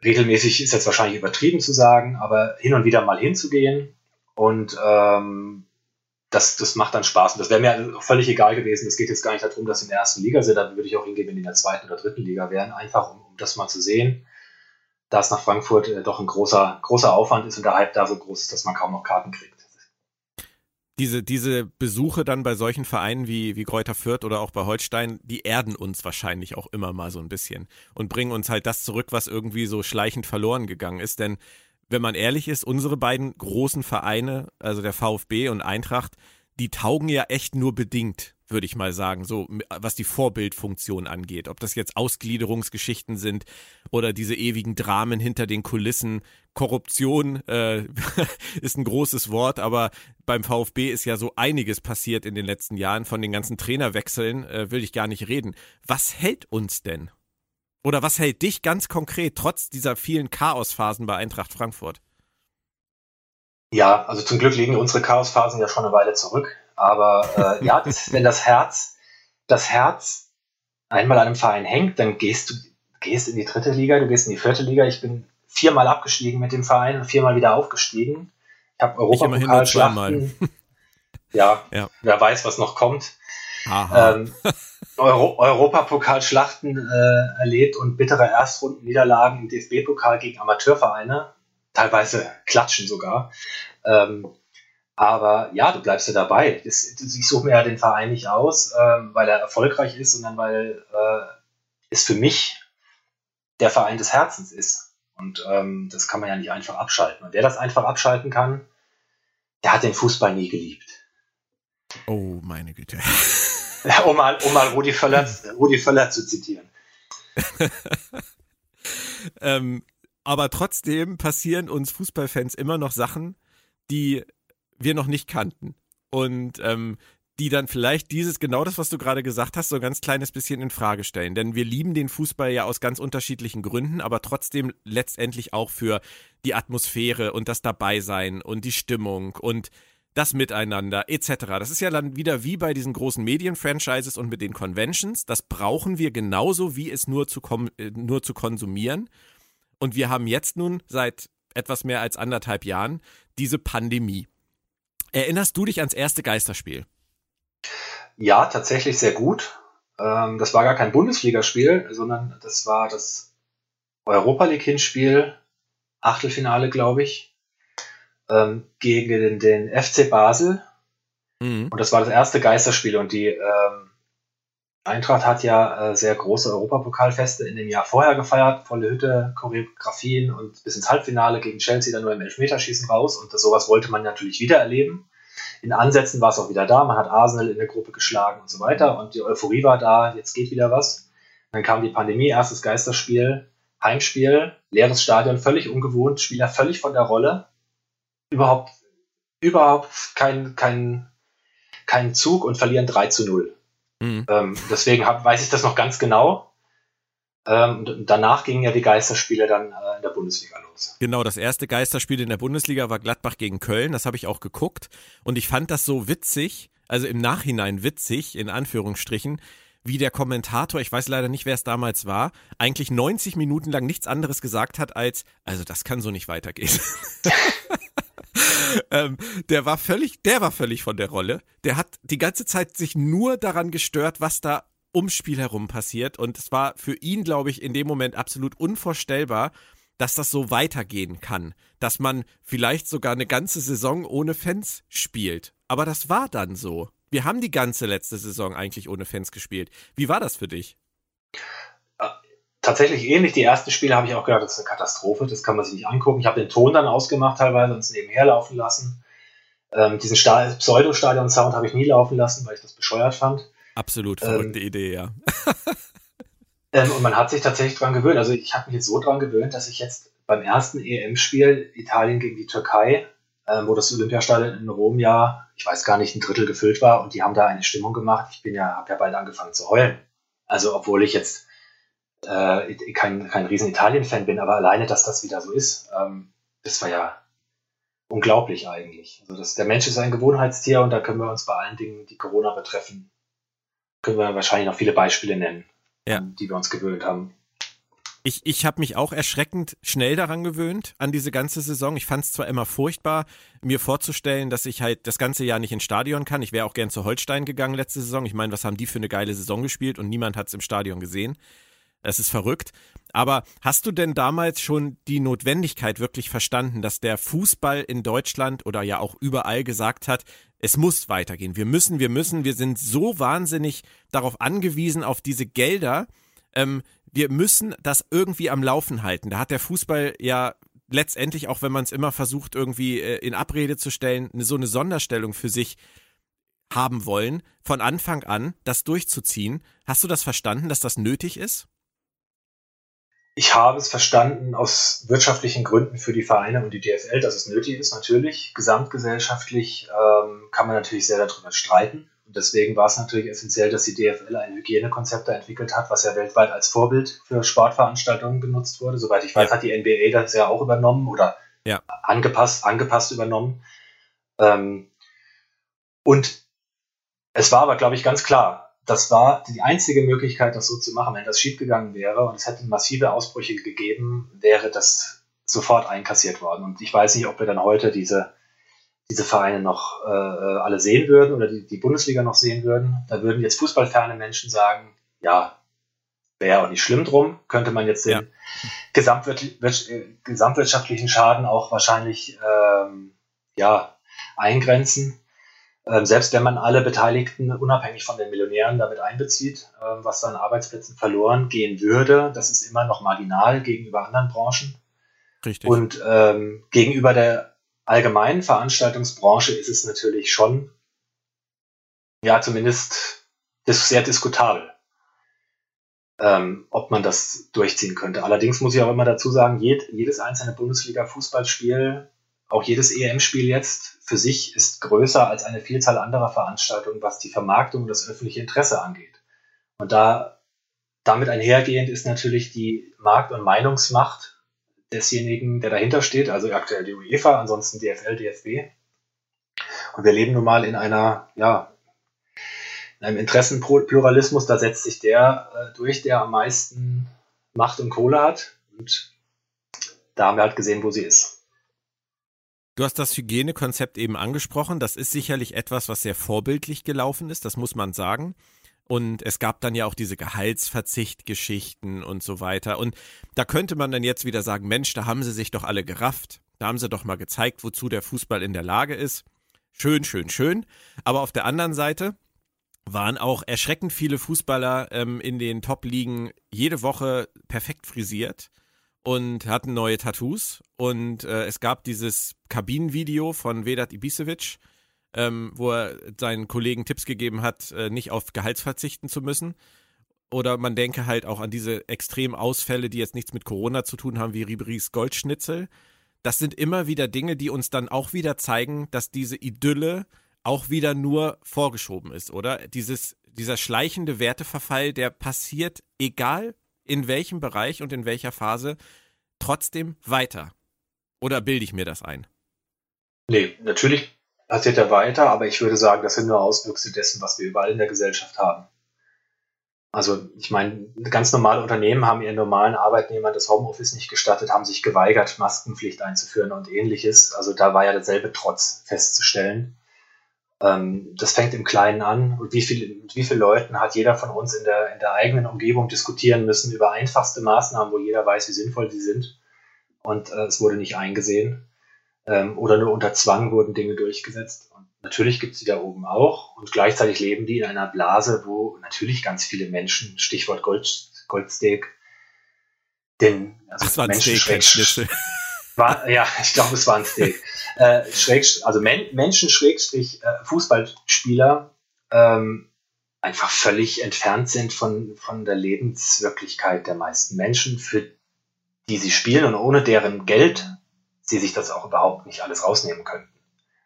regelmäßig ist jetzt wahrscheinlich übertrieben zu sagen, aber hin und wieder mal hinzugehen und ähm, das, das macht dann Spaß. Und das wäre mir völlig egal gewesen. Es geht jetzt gar nicht darum, dass sie in der ersten Liga sind, dann würde ich auch hingehen, wenn die in der zweiten oder dritten Liga wären, einfach um, um das mal zu sehen, da es nach Frankfurt äh, doch ein großer, großer Aufwand ist und der Hype da so groß ist, dass man kaum noch Karten kriegt diese, diese Besuche dann bei solchen Vereinen wie, wie Kräuter Fürth oder auch bei Holstein, die erden uns wahrscheinlich auch immer mal so ein bisschen und bringen uns halt das zurück, was irgendwie so schleichend verloren gegangen ist. Denn wenn man ehrlich ist, unsere beiden großen Vereine, also der VfB und Eintracht, die taugen ja echt nur bedingt würde ich mal sagen, so was die Vorbildfunktion angeht. Ob das jetzt Ausgliederungsgeschichten sind oder diese ewigen Dramen hinter den Kulissen. Korruption äh, ist ein großes Wort, aber beim VfB ist ja so einiges passiert in den letzten Jahren. Von den ganzen Trainerwechseln äh, will ich gar nicht reden. Was hält uns denn? Oder was hält dich ganz konkret trotz dieser vielen Chaosphasen bei Eintracht Frankfurt? Ja, also zum Glück liegen unsere Chaosphasen ja schon eine Weile zurück. Aber äh, ja, das, wenn das Herz, das Herz einmal an einem Verein hängt, dann gehst du gehst in die dritte Liga, du gehst in die vierte Liga. Ich bin viermal abgestiegen mit dem Verein und viermal wieder aufgestiegen. Ich habe Europapokalschlachten. ja, ja, wer weiß, was noch kommt. Ähm, Euro Europapokalschlachten äh, erlebt und bittere Erstrundenniederlagen im DFB-Pokal gegen Amateurvereine, teilweise klatschen sogar. Ähm, aber ja, du bleibst ja dabei. Das, ich suche mir ja den Verein nicht aus, ähm, weil er erfolgreich ist, sondern weil äh, es für mich der Verein des Herzens ist. Und ähm, das kann man ja nicht einfach abschalten. Und wer das einfach abschalten kann, der hat den Fußball nie geliebt. Oh, meine Güte. Um, mal, um mal Rudi Völler, Rudi Völler zu zitieren. ähm, aber trotzdem passieren uns Fußballfans immer noch Sachen, die wir noch nicht kannten. Und ähm, die dann vielleicht dieses, genau das, was du gerade gesagt hast, so ein ganz kleines bisschen in Frage stellen. Denn wir lieben den Fußball ja aus ganz unterschiedlichen Gründen, aber trotzdem letztendlich auch für die Atmosphäre und das Dabeisein und die Stimmung und das Miteinander etc. Das ist ja dann wieder wie bei diesen großen Medienfranchises und mit den Conventions. Das brauchen wir genauso, wie es nur zu, äh, nur zu konsumieren. Und wir haben jetzt nun seit etwas mehr als anderthalb Jahren diese Pandemie. Erinnerst du dich ans erste Geisterspiel? Ja, tatsächlich sehr gut. Ähm, das war gar kein Bundesligaspiel, sondern das war das Europa League Hinspiel, Achtelfinale, glaube ich, ähm, gegen den, FC Basel. Mhm. Und das war das erste Geisterspiel. Und die, ähm, Eintracht hat ja äh, sehr große Europapokalfeste in dem Jahr vorher gefeiert, volle Hütte, Choreografien und bis ins Halbfinale gegen Chelsea dann nur im Elfmeterschießen raus. Und das, sowas wollte man natürlich wieder erleben. In Ansätzen war es auch wieder da, man hat Arsenal in der Gruppe geschlagen und so weiter. Und die Euphorie war da, jetzt geht wieder was. Dann kam die Pandemie, erstes Geisterspiel, Heimspiel, leeres Stadion, völlig ungewohnt, Spieler völlig von der Rolle, überhaupt, überhaupt kein, kein, kein Zug und verlieren 3 zu 0. Mhm. Ähm, deswegen hab, weiß ich das noch ganz genau. Ähm, danach gingen ja die Geisterspiele dann äh, in der Bundesliga los. Genau, das erste Geisterspiel in der Bundesliga war Gladbach gegen Köln. Das habe ich auch geguckt. Und ich fand das so witzig, also im Nachhinein witzig, in Anführungsstrichen, wie der Kommentator, ich weiß leider nicht, wer es damals war, eigentlich 90 Minuten lang nichts anderes gesagt hat als, also das kann so nicht weitergehen. ähm, der war völlig, der war völlig von der Rolle. Der hat die ganze Zeit sich nur daran gestört, was da ums Spiel herum passiert. Und es war für ihn, glaube ich, in dem Moment absolut unvorstellbar, dass das so weitergehen kann. Dass man vielleicht sogar eine ganze Saison ohne Fans spielt. Aber das war dann so. Wir haben die ganze letzte Saison eigentlich ohne Fans gespielt. Wie war das für dich? Tatsächlich ähnlich. Die ersten Spiele habe ich auch gedacht, das ist eine Katastrophe, das kann man sich nicht angucken. Ich habe den Ton dann ausgemacht teilweise und es nebenher laufen lassen. Ähm, diesen Pseudo-Stadion-Sound habe ich nie laufen lassen, weil ich das bescheuert fand. Absolut verrückte ähm, Idee, ja. ähm, und man hat sich tatsächlich dran gewöhnt. Also ich habe mich jetzt so dran gewöhnt, dass ich jetzt beim ersten EM-Spiel Italien gegen die Türkei, ähm, wo das Olympiastadion in Rom ja, ich weiß gar nicht, ein Drittel gefüllt war und die haben da eine Stimmung gemacht. Ich bin ja, habe ja bald angefangen zu heulen. Also obwohl ich jetzt äh, kein, kein riesen Italien-Fan bin, aber alleine, dass das wieder so ist, ähm, das war ja unglaublich eigentlich. Also das, der Mensch ist ein Gewohnheitstier und da können wir uns bei allen Dingen, die Corona betreffen, können wir wahrscheinlich noch viele Beispiele nennen, ja. um, die wir uns gewöhnt haben. Ich, ich habe mich auch erschreckend schnell daran gewöhnt, an diese ganze Saison. Ich fand es zwar immer furchtbar, mir vorzustellen, dass ich halt das ganze Jahr nicht ins Stadion kann. Ich wäre auch gern zu Holstein gegangen letzte Saison. Ich meine, was haben die für eine geile Saison gespielt und niemand hat es im Stadion gesehen. Es ist verrückt. Aber hast du denn damals schon die Notwendigkeit wirklich verstanden, dass der Fußball in Deutschland oder ja auch überall gesagt hat, es muss weitergehen. Wir müssen, wir müssen, wir sind so wahnsinnig darauf angewiesen, auf diese Gelder. Ähm, wir müssen das irgendwie am Laufen halten. Da hat der Fußball ja letztendlich, auch wenn man es immer versucht, irgendwie äh, in Abrede zu stellen, so eine Sonderstellung für sich haben wollen, von Anfang an das durchzuziehen. Hast du das verstanden, dass das nötig ist? Ich habe es verstanden aus wirtschaftlichen Gründen für die Vereine und die DFL, dass es nötig ist, natürlich. Gesamtgesellschaftlich ähm, kann man natürlich sehr darüber streiten. Und deswegen war es natürlich essentiell, dass die DFL ein Hygienekonzept da entwickelt hat, was ja weltweit als Vorbild für Sportveranstaltungen genutzt wurde. Soweit ich weiß, ja. hat die NBA das ja auch übernommen oder ja. angepasst, angepasst übernommen. Ähm, und es war aber, glaube ich, ganz klar, das war die einzige Möglichkeit, das so zu machen. Wenn das schiefgegangen wäre und es hätte massive Ausbrüche gegeben, wäre das sofort einkassiert worden. Und ich weiß nicht, ob wir dann heute diese, diese Vereine noch äh, alle sehen würden oder die, die Bundesliga noch sehen würden. Da würden jetzt fußballferne Menschen sagen, ja, wäre auch nicht schlimm drum, könnte man jetzt den ja. Gesamtwirtschaft, gesamtwirtschaftlichen Schaden auch wahrscheinlich ähm, ja, eingrenzen. Ähm, selbst wenn man alle Beteiligten unabhängig von den Millionären damit einbezieht, ähm, was dann Arbeitsplätzen verloren gehen würde, das ist immer noch marginal gegenüber anderen Branchen. Richtig. Und ähm, gegenüber der allgemeinen Veranstaltungsbranche ist es natürlich schon, ja, zumindest sehr diskutabel, ähm, ob man das durchziehen könnte. Allerdings muss ich auch immer dazu sagen, jed, jedes einzelne Bundesliga-Fußballspiel auch jedes EM-Spiel jetzt für sich ist größer als eine Vielzahl anderer Veranstaltungen, was die Vermarktung und das öffentliche Interesse angeht. Und da damit einhergehend ist natürlich die Markt- und Meinungsmacht desjenigen, der dahinter steht, also aktuell die UEFA, ansonsten DFL, DFB. Und wir leben nun mal in einer, ja, in einem Interessenpluralismus, da setzt sich der äh, durch, der am meisten Macht und Kohle hat. Und da haben wir halt gesehen, wo sie ist. Du hast das Hygienekonzept eben angesprochen. Das ist sicherlich etwas, was sehr vorbildlich gelaufen ist, das muss man sagen. Und es gab dann ja auch diese Gehaltsverzichtgeschichten und so weiter. Und da könnte man dann jetzt wieder sagen, Mensch, da haben sie sich doch alle gerafft. Da haben sie doch mal gezeigt, wozu der Fußball in der Lage ist. Schön, schön, schön. Aber auf der anderen Seite waren auch erschreckend viele Fußballer ähm, in den Top-Ligen jede Woche perfekt frisiert und hatten neue Tattoos. Und äh, es gab dieses Kabinenvideo von Vedat Ibisevic, ähm, wo er seinen Kollegen Tipps gegeben hat, äh, nicht auf Gehalts verzichten zu müssen. Oder man denke halt auch an diese extremen Ausfälle, die jetzt nichts mit Corona zu tun haben, wie Ribery's Goldschnitzel. Das sind immer wieder Dinge, die uns dann auch wieder zeigen, dass diese Idylle auch wieder nur vorgeschoben ist, oder? Dieses, dieser schleichende Werteverfall, der passiert, egal in welchem Bereich und in welcher Phase, trotzdem weiter. Oder bilde ich mir das ein? Nee, natürlich passiert er weiter, aber ich würde sagen, das sind nur Auswüchse dessen, was wir überall in der Gesellschaft haben. Also ich meine, ganz normale Unternehmen haben ihren normalen Arbeitnehmern das Homeoffice nicht gestattet, haben sich geweigert, Maskenpflicht einzuführen und ähnliches. Also da war ja derselbe Trotz festzustellen. Ähm, das fängt im Kleinen an. Und wie, viel, mit wie vielen Leuten hat jeder von uns in der, in der eigenen Umgebung diskutieren müssen über einfachste Maßnahmen, wo jeder weiß, wie sinnvoll sie sind. Und äh, es wurde nicht eingesehen. Ähm, oder nur unter Zwang wurden Dinge durchgesetzt. Und natürlich gibt es die da oben auch. Und gleichzeitig leben die in einer Blase, wo natürlich ganz viele Menschen, Stichwort Gold, Goldsteak, den also das war Menschen Steak, war, ja, ich glaube, es war ein Steak. äh, also Men Menschen, Schrägstrich, äh, Fußballspieler, ähm, einfach völlig entfernt sind von, von der Lebenswirklichkeit der meisten Menschen, für die sie spielen und ohne deren Geld sie sich das auch überhaupt nicht alles rausnehmen könnten.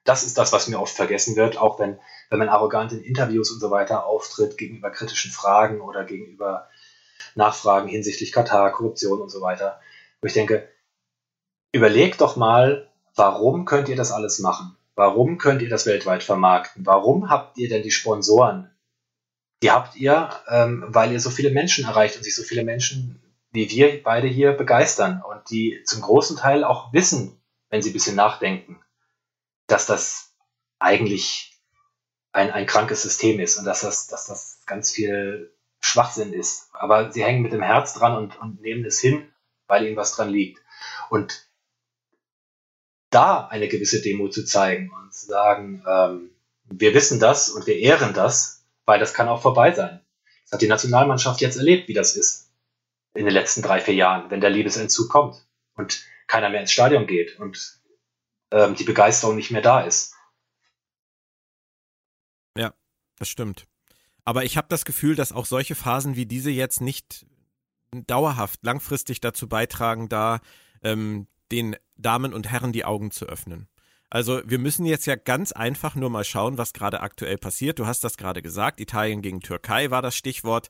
Das ist das, was mir oft vergessen wird, auch wenn, wenn man arrogant in Interviews und so weiter auftritt gegenüber kritischen Fragen oder gegenüber Nachfragen hinsichtlich Katar, Korruption und so weiter, wo ich denke, überlegt doch mal, warum könnt ihr das alles machen? Warum könnt ihr das weltweit vermarkten? Warum habt ihr denn die Sponsoren? Die habt ihr, ähm, weil ihr so viele Menschen erreicht und sich so viele Menschen wie wir beide hier begeistern und die zum großen Teil auch wissen, wenn sie ein bisschen nachdenken, dass das eigentlich ein, ein krankes System ist und dass das, dass das ganz viel Schwachsinn ist. Aber sie hängen mit dem Herz dran und, und nehmen es hin, weil ihnen was dran liegt. Und da eine gewisse Demo zu zeigen und zu sagen, ähm, wir wissen das und wir ehren das, weil das kann auch vorbei sein. Das hat die Nationalmannschaft jetzt erlebt, wie das ist in den letzten drei, vier Jahren, wenn der Liebesentzug kommt und keiner mehr ins Stadion geht und ähm, die Begeisterung nicht mehr da ist. Ja, das stimmt. Aber ich habe das Gefühl, dass auch solche Phasen wie diese jetzt nicht dauerhaft, langfristig dazu beitragen, da ähm, den Damen und Herren die Augen zu öffnen. Also wir müssen jetzt ja ganz einfach nur mal schauen, was gerade aktuell passiert. Du hast das gerade gesagt, Italien gegen Türkei war das Stichwort.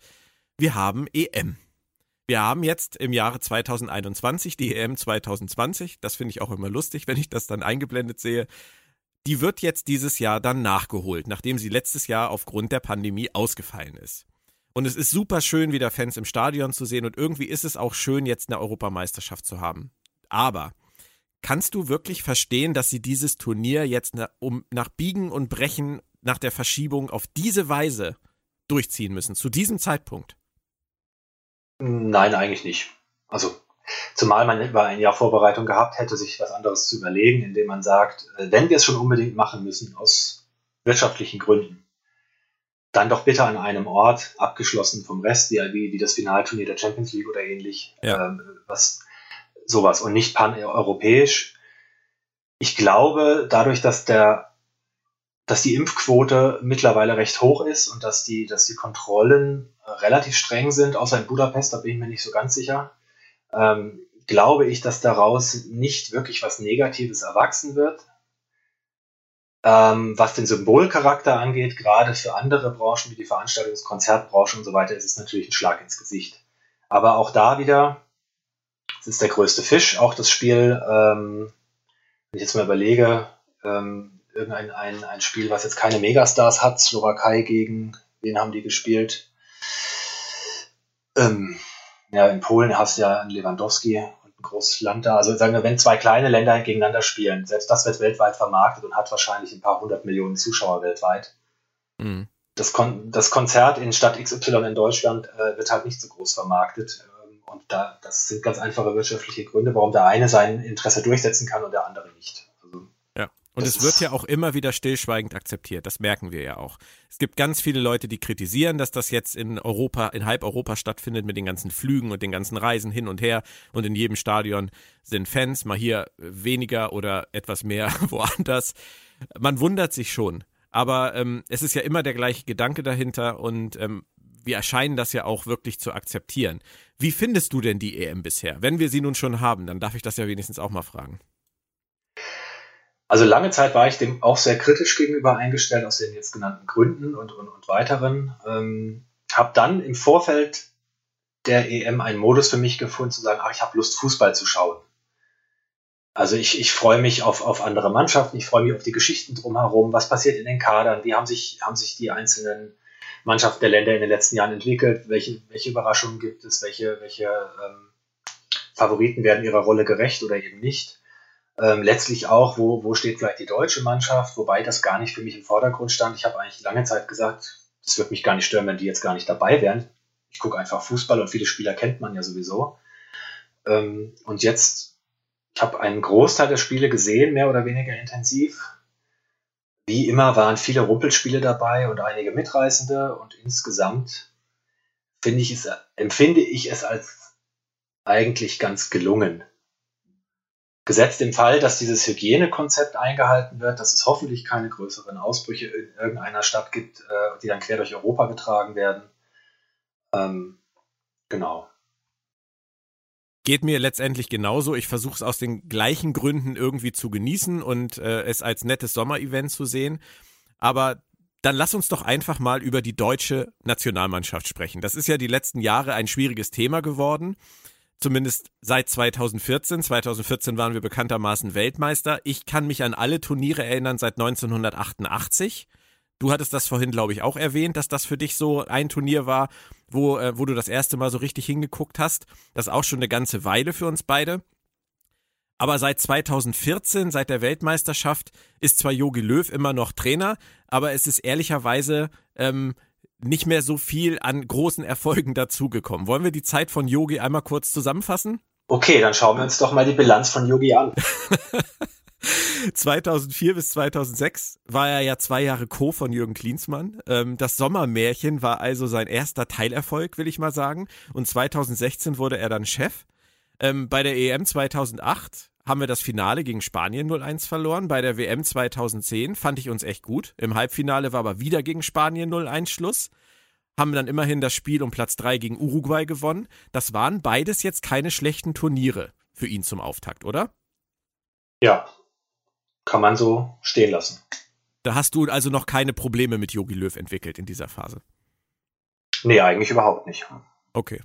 Wir haben EM. Wir haben jetzt im Jahre 2021 die EM 2020. Das finde ich auch immer lustig, wenn ich das dann eingeblendet sehe. Die wird jetzt dieses Jahr dann nachgeholt, nachdem sie letztes Jahr aufgrund der Pandemie ausgefallen ist. Und es ist super schön, wieder Fans im Stadion zu sehen und irgendwie ist es auch schön, jetzt eine Europameisterschaft zu haben. Aber kannst du wirklich verstehen, dass sie dieses Turnier jetzt na, um, nach Biegen und Brechen nach der Verschiebung auf diese Weise durchziehen müssen, zu diesem Zeitpunkt? Nein, eigentlich nicht. Also, zumal man über ein Jahr Vorbereitung gehabt hätte, sich was anderes zu überlegen, indem man sagt, äh, wenn wir es schon unbedingt machen müssen, aus wirtschaftlichen Gründen, dann doch bitte an einem Ort, abgeschlossen vom Rest, wie, wie das Finalturnier der Champions League oder ähnlich, ja. ähm, was sowas und nicht pan-europäisch. Ich glaube, dadurch, dass der dass die Impfquote mittlerweile recht hoch ist und dass die, dass die Kontrollen äh, relativ streng sind, außer in Budapest, da bin ich mir nicht so ganz sicher, ähm, glaube ich, dass daraus nicht wirklich was Negatives erwachsen wird. Ähm, was den Symbolcharakter angeht, gerade für andere Branchen wie die Veranstaltungs- Konzertbranche und so weiter, ist es natürlich ein Schlag ins Gesicht. Aber auch da wieder, ist der größte Fisch. Auch das Spiel, ähm, wenn ich jetzt mal überlege, ähm, irgendein ein, ein Spiel, was jetzt keine Megastars hat, Slowakei gegen, wen haben die gespielt? Ähm, ja, in Polen hast du ja einen Lewandowski und ein großes Land da. Also sagen wir, wenn zwei kleine Länder gegeneinander spielen, selbst das wird weltweit vermarktet und hat wahrscheinlich ein paar hundert Millionen Zuschauer weltweit. Mhm. Das, Kon das Konzert in Stadt XY in Deutschland äh, wird halt nicht so groß vermarktet. Und da, das sind ganz einfache wirtschaftliche Gründe, warum der eine sein Interesse durchsetzen kann und der andere nicht. Also ja, Und es wird ja auch immer wieder stillschweigend akzeptiert. Das merken wir ja auch. Es gibt ganz viele Leute, die kritisieren, dass das jetzt in Europa, in halb Europa stattfindet mit den ganzen Flügen und den ganzen Reisen hin und her. Und in jedem Stadion sind Fans, mal hier weniger oder etwas mehr woanders. Man wundert sich schon. Aber ähm, es ist ja immer der gleiche Gedanke dahinter und ähm, wir erscheinen das ja auch wirklich zu akzeptieren. Wie findest du denn die EM bisher? Wenn wir sie nun schon haben, dann darf ich das ja wenigstens auch mal fragen. Also lange Zeit war ich dem auch sehr kritisch gegenüber eingestellt, aus den jetzt genannten Gründen und, und, und weiteren. Ähm, habe dann im Vorfeld der EM einen Modus für mich gefunden, zu sagen, ach, ich habe Lust, Fußball zu schauen. Also ich, ich freue mich auf, auf andere Mannschaften, ich freue mich auf die Geschichten drumherum, was passiert in den Kadern, wie haben sich, haben sich die einzelnen Mannschaften der Länder in den letzten Jahren entwickelt, welche, welche Überraschungen gibt es, welche, welche ähm, Favoriten werden ihrer Rolle gerecht oder eben nicht. Ähm, letztlich auch, wo, wo steht vielleicht die deutsche Mannschaft, wobei das gar nicht für mich im Vordergrund stand. Ich habe eigentlich lange Zeit gesagt, es würde mich gar nicht stören, wenn die jetzt gar nicht dabei wären. Ich gucke einfach Fußball und viele Spieler kennt man ja sowieso. Ähm, und jetzt, ich habe einen Großteil der Spiele gesehen, mehr oder weniger intensiv. Wie immer waren viele Rumpelspiele dabei und einige Mitreißende und insgesamt finde ich es, empfinde ich es als eigentlich ganz gelungen. Gesetzt im Fall, dass dieses Hygienekonzept eingehalten wird, dass es hoffentlich keine größeren Ausbrüche in irgendeiner Stadt gibt, äh, die dann quer durch Europa getragen werden. Ähm, genau. Geht mir letztendlich genauso. Ich versuche es aus den gleichen Gründen irgendwie zu genießen und äh, es als nettes Sommerevent zu sehen. Aber dann lass uns doch einfach mal über die deutsche Nationalmannschaft sprechen. Das ist ja die letzten Jahre ein schwieriges Thema geworden zumindest seit 2014. 2014 waren wir bekanntermaßen Weltmeister. Ich kann mich an alle Turniere erinnern seit 1988. Du hattest das vorhin, glaube ich, auch erwähnt, dass das für dich so ein Turnier war, wo, äh, wo du das erste Mal so richtig hingeguckt hast. Das ist auch schon eine ganze Weile für uns beide. Aber seit 2014, seit der Weltmeisterschaft, ist zwar Jogi Löw immer noch Trainer, aber es ist ehrlicherweise ähm, nicht mehr so viel an großen Erfolgen dazugekommen. Wollen wir die Zeit von Yogi einmal kurz zusammenfassen? Okay, dann schauen wir uns doch mal die Bilanz von Yogi an. 2004 bis 2006 war er ja zwei Jahre Co. von Jürgen Klinsmann. Ähm, das Sommermärchen war also sein erster Teilerfolg, will ich mal sagen. Und 2016 wurde er dann Chef. Ähm, bei der EM 2008 haben wir das Finale gegen Spanien 0-1 verloren. Bei der WM 2010 fand ich uns echt gut. Im Halbfinale war aber wieder gegen Spanien 0-1 Schluss. Haben dann immerhin das Spiel um Platz 3 gegen Uruguay gewonnen. Das waren beides jetzt keine schlechten Turniere für ihn zum Auftakt, oder? Ja, kann man so stehen lassen. Da hast du also noch keine Probleme mit Yogi Löw entwickelt in dieser Phase? Nee, eigentlich überhaupt nicht. Okay.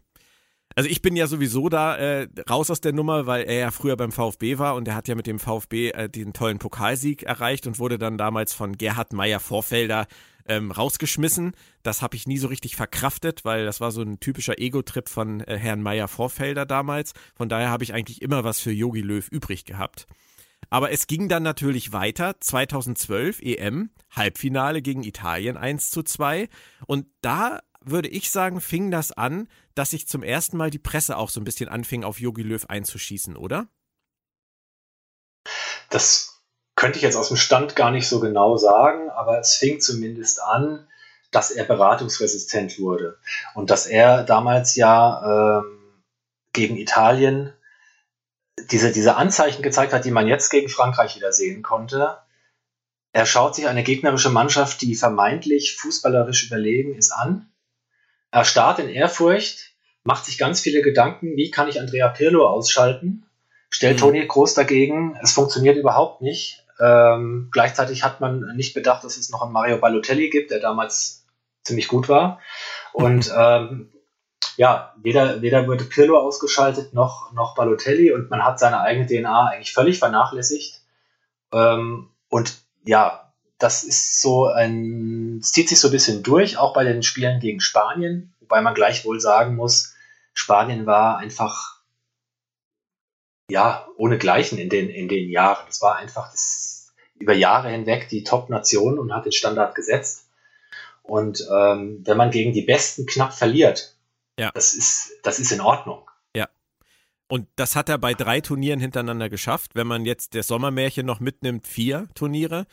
Also ich bin ja sowieso da äh, raus aus der Nummer, weil er ja früher beim VfB war und er hat ja mit dem VfB äh, den tollen Pokalsieg erreicht und wurde dann damals von Gerhard Meyer Vorfelder ähm, rausgeschmissen. Das habe ich nie so richtig verkraftet, weil das war so ein typischer Ego-Trip von äh, Herrn Meyer Vorfelder damals. Von daher habe ich eigentlich immer was für Yogi Löw übrig gehabt. Aber es ging dann natürlich weiter. 2012 EM, Halbfinale gegen Italien 1 zu 2. Und da würde ich sagen, fing das an, dass sich zum ersten Mal die Presse auch so ein bisschen anfing, auf Yogi Löw einzuschießen, oder? Das könnte ich jetzt aus dem Stand gar nicht so genau sagen, aber es fing zumindest an, dass er beratungsresistent wurde und dass er damals ja ähm, gegen Italien diese, diese Anzeichen gezeigt hat, die man jetzt gegen Frankreich wieder sehen konnte. Er schaut sich eine gegnerische Mannschaft, die vermeintlich fußballerisch überlegen ist, an er starrt in Ehrfurcht, macht sich ganz viele Gedanken, wie kann ich Andrea Pirlo ausschalten, stellt mhm. Toni Groß dagegen, es funktioniert überhaupt nicht. Ähm, gleichzeitig hat man nicht bedacht, dass es noch einen Mario Balotelli gibt, der damals ziemlich gut war. Und ähm, ja, weder, weder wurde Pirlo ausgeschaltet noch, noch Balotelli und man hat seine eigene DNA eigentlich völlig vernachlässigt. Ähm, und ja, das ist so ein, es zieht sich so ein bisschen durch, auch bei den Spielen gegen Spanien, wobei man gleichwohl sagen muss, Spanien war einfach ja ohne Gleichen in den, in den Jahren. Es war einfach das, über Jahre hinweg die Top-Nation und hat den Standard gesetzt. Und ähm, wenn man gegen die Besten knapp verliert, ja. das, ist, das ist in Ordnung. Und das hat er bei drei Turnieren hintereinander geschafft. Wenn man jetzt das Sommermärchen noch mitnimmt, vier Turniere.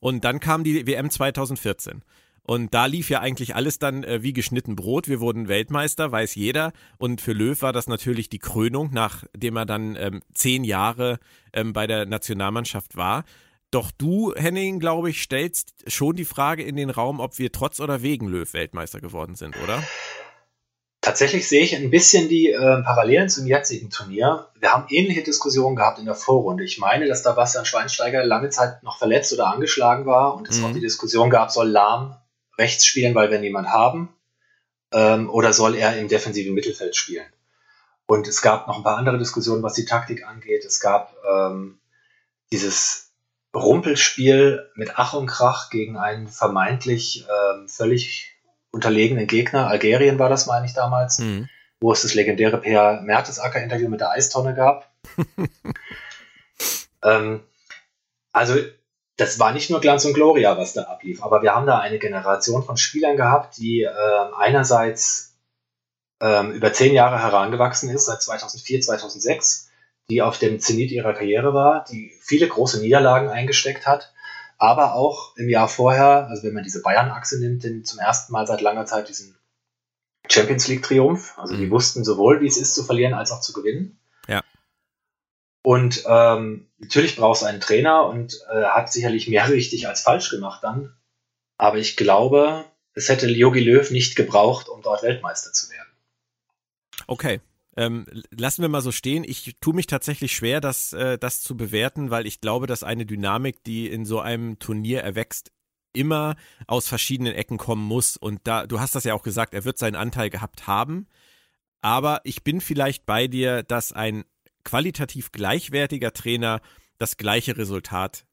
Und dann kam die WM 2014. Und da lief ja eigentlich alles dann äh, wie geschnitten Brot. Wir wurden Weltmeister, weiß jeder. Und für Löw war das natürlich die Krönung, nachdem er dann ähm, zehn Jahre ähm, bei der Nationalmannschaft war. Doch du, Henning, glaube ich, stellst schon die Frage in den Raum, ob wir trotz oder wegen Löw Weltmeister geworden sind, oder? Tatsächlich sehe ich ein bisschen die äh, Parallelen zum jetzigen Turnier. Wir haben ähnliche Diskussionen gehabt in der Vorrunde. Ich meine, dass da Bastian Schweinsteiger lange Zeit noch verletzt oder angeschlagen war und es mhm. auch die Diskussion gab, soll Lahm rechts spielen, weil wir niemanden haben, ähm, oder soll er im defensiven Mittelfeld spielen? Und es gab noch ein paar andere Diskussionen, was die Taktik angeht. Es gab ähm, dieses Rumpelspiel mit Ach und Krach gegen einen vermeintlich ähm, völlig unterlegenen Gegner. Algerien war das, meine ich, damals, mhm. wo es das legendäre Per Mertesacker-Interview mit der Eistonne gab. ähm, also, das war nicht nur Glanz und Gloria, was da ablief, aber wir haben da eine Generation von Spielern gehabt, die äh, einerseits ähm, über zehn Jahre herangewachsen ist, seit 2004, 2006, die auf dem Zenit ihrer Karriere war, die viele große Niederlagen eingesteckt hat, aber auch im Jahr vorher, also wenn man diese Bayern-Achse nimmt, den zum ersten Mal seit langer Zeit diesen Champions League-Triumph. Also mhm. die wussten sowohl, wie es ist zu verlieren, als auch zu gewinnen. Ja. Und ähm, natürlich brauchst du einen Trainer und äh, hat sicherlich mehr richtig als falsch gemacht dann. Aber ich glaube, es hätte Jogi Löw nicht gebraucht, um dort Weltmeister zu werden. Okay, ähm, lassen wir mal so stehen. Ich tue mich tatsächlich schwer, das, äh, das zu bewerten, weil ich glaube, dass eine Dynamik, die in so einem Turnier erwächst, immer aus verschiedenen Ecken kommen muss. Und da, du hast das ja auch gesagt, er wird seinen Anteil gehabt haben. Aber ich bin vielleicht bei dir, dass ein qualitativ gleichwertiger Trainer das gleiche Resultat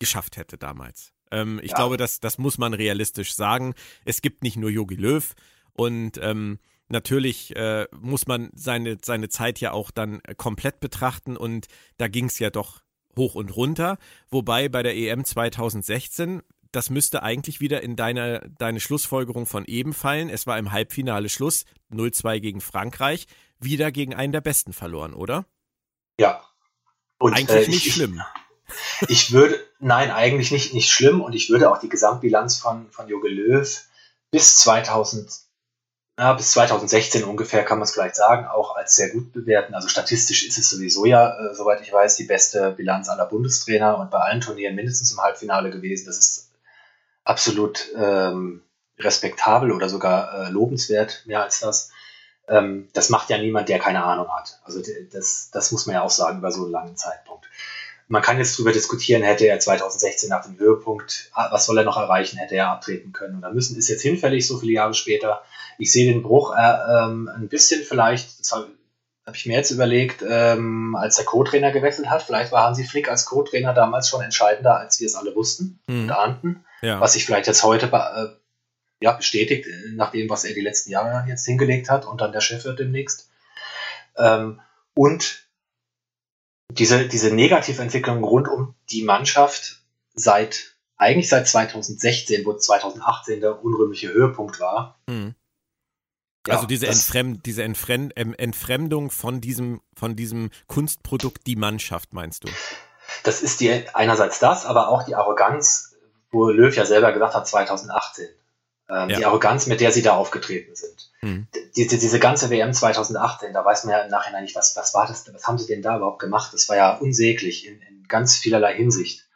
geschafft hätte damals. Ähm, ich ja. glaube, das, das muss man realistisch sagen. Es gibt nicht nur Yogi Löw und ähm, natürlich äh, muss man seine, seine Zeit ja auch dann komplett betrachten und da ging es ja doch hoch und runter. Wobei bei der EM 2016, das müsste eigentlich wieder in deine, deine Schlussfolgerung von eben fallen. Es war im Halbfinale Schluss, 0-2 gegen Frankreich, wieder gegen einen der Besten verloren, oder? Ja. Und, eigentlich äh, nicht ich, schlimm. Ich würde, nein, eigentlich nicht, nicht schlimm und ich würde auch die Gesamtbilanz von, von Joge Löw bis 2000 ja, bis 2016 ungefähr kann man es vielleicht sagen, auch als sehr gut bewerten. Also statistisch ist es sowieso ja, äh, soweit ich weiß, die beste Bilanz aller Bundestrainer und bei allen Turnieren mindestens im Halbfinale gewesen. Das ist absolut ähm, respektabel oder sogar äh, lobenswert, mehr als das. Ähm, das macht ja niemand, der keine Ahnung hat. Also das, das muss man ja auch sagen über so einen langen Zeitpunkt. Man kann jetzt darüber diskutieren, hätte er 2016 nach dem Höhepunkt, ah, was soll er noch erreichen, hätte er abtreten können. Und da müssen ist jetzt hinfällig, so viele Jahre später. Ich sehe den Bruch äh, ähm, ein bisschen vielleicht, das habe hab ich mir jetzt überlegt, ähm, als der Co-Trainer gewechselt hat. Vielleicht war Hansi Flick als Co-Trainer damals schon entscheidender, als wir es alle wussten mhm. und ahnten. Ja. Was sich vielleicht jetzt heute äh, ja, bestätigt, nach dem, was er die letzten Jahre jetzt hingelegt hat und dann der Chef wird demnächst. Ähm, und diese, diese Negativentwicklung rund um die Mannschaft seit, eigentlich seit 2016, wo 2018 der unrühmliche Höhepunkt war. Mhm. Also ja, diese, Entfremd, diese Entfremd, Entfremdung von diesem, von diesem Kunstprodukt, die Mannschaft, meinst du? Das ist die, einerseits das, aber auch die Arroganz, wo Löw ja selber gesagt hat, 2018. Ähm, ja. Die Arroganz, mit der sie da aufgetreten sind. Mhm. Diese, diese ganze WM 2018, da weiß man ja im Nachhinein nicht, was, was war das, was haben sie denn da überhaupt gemacht? Das war ja unsäglich in, in ganz vielerlei Hinsicht.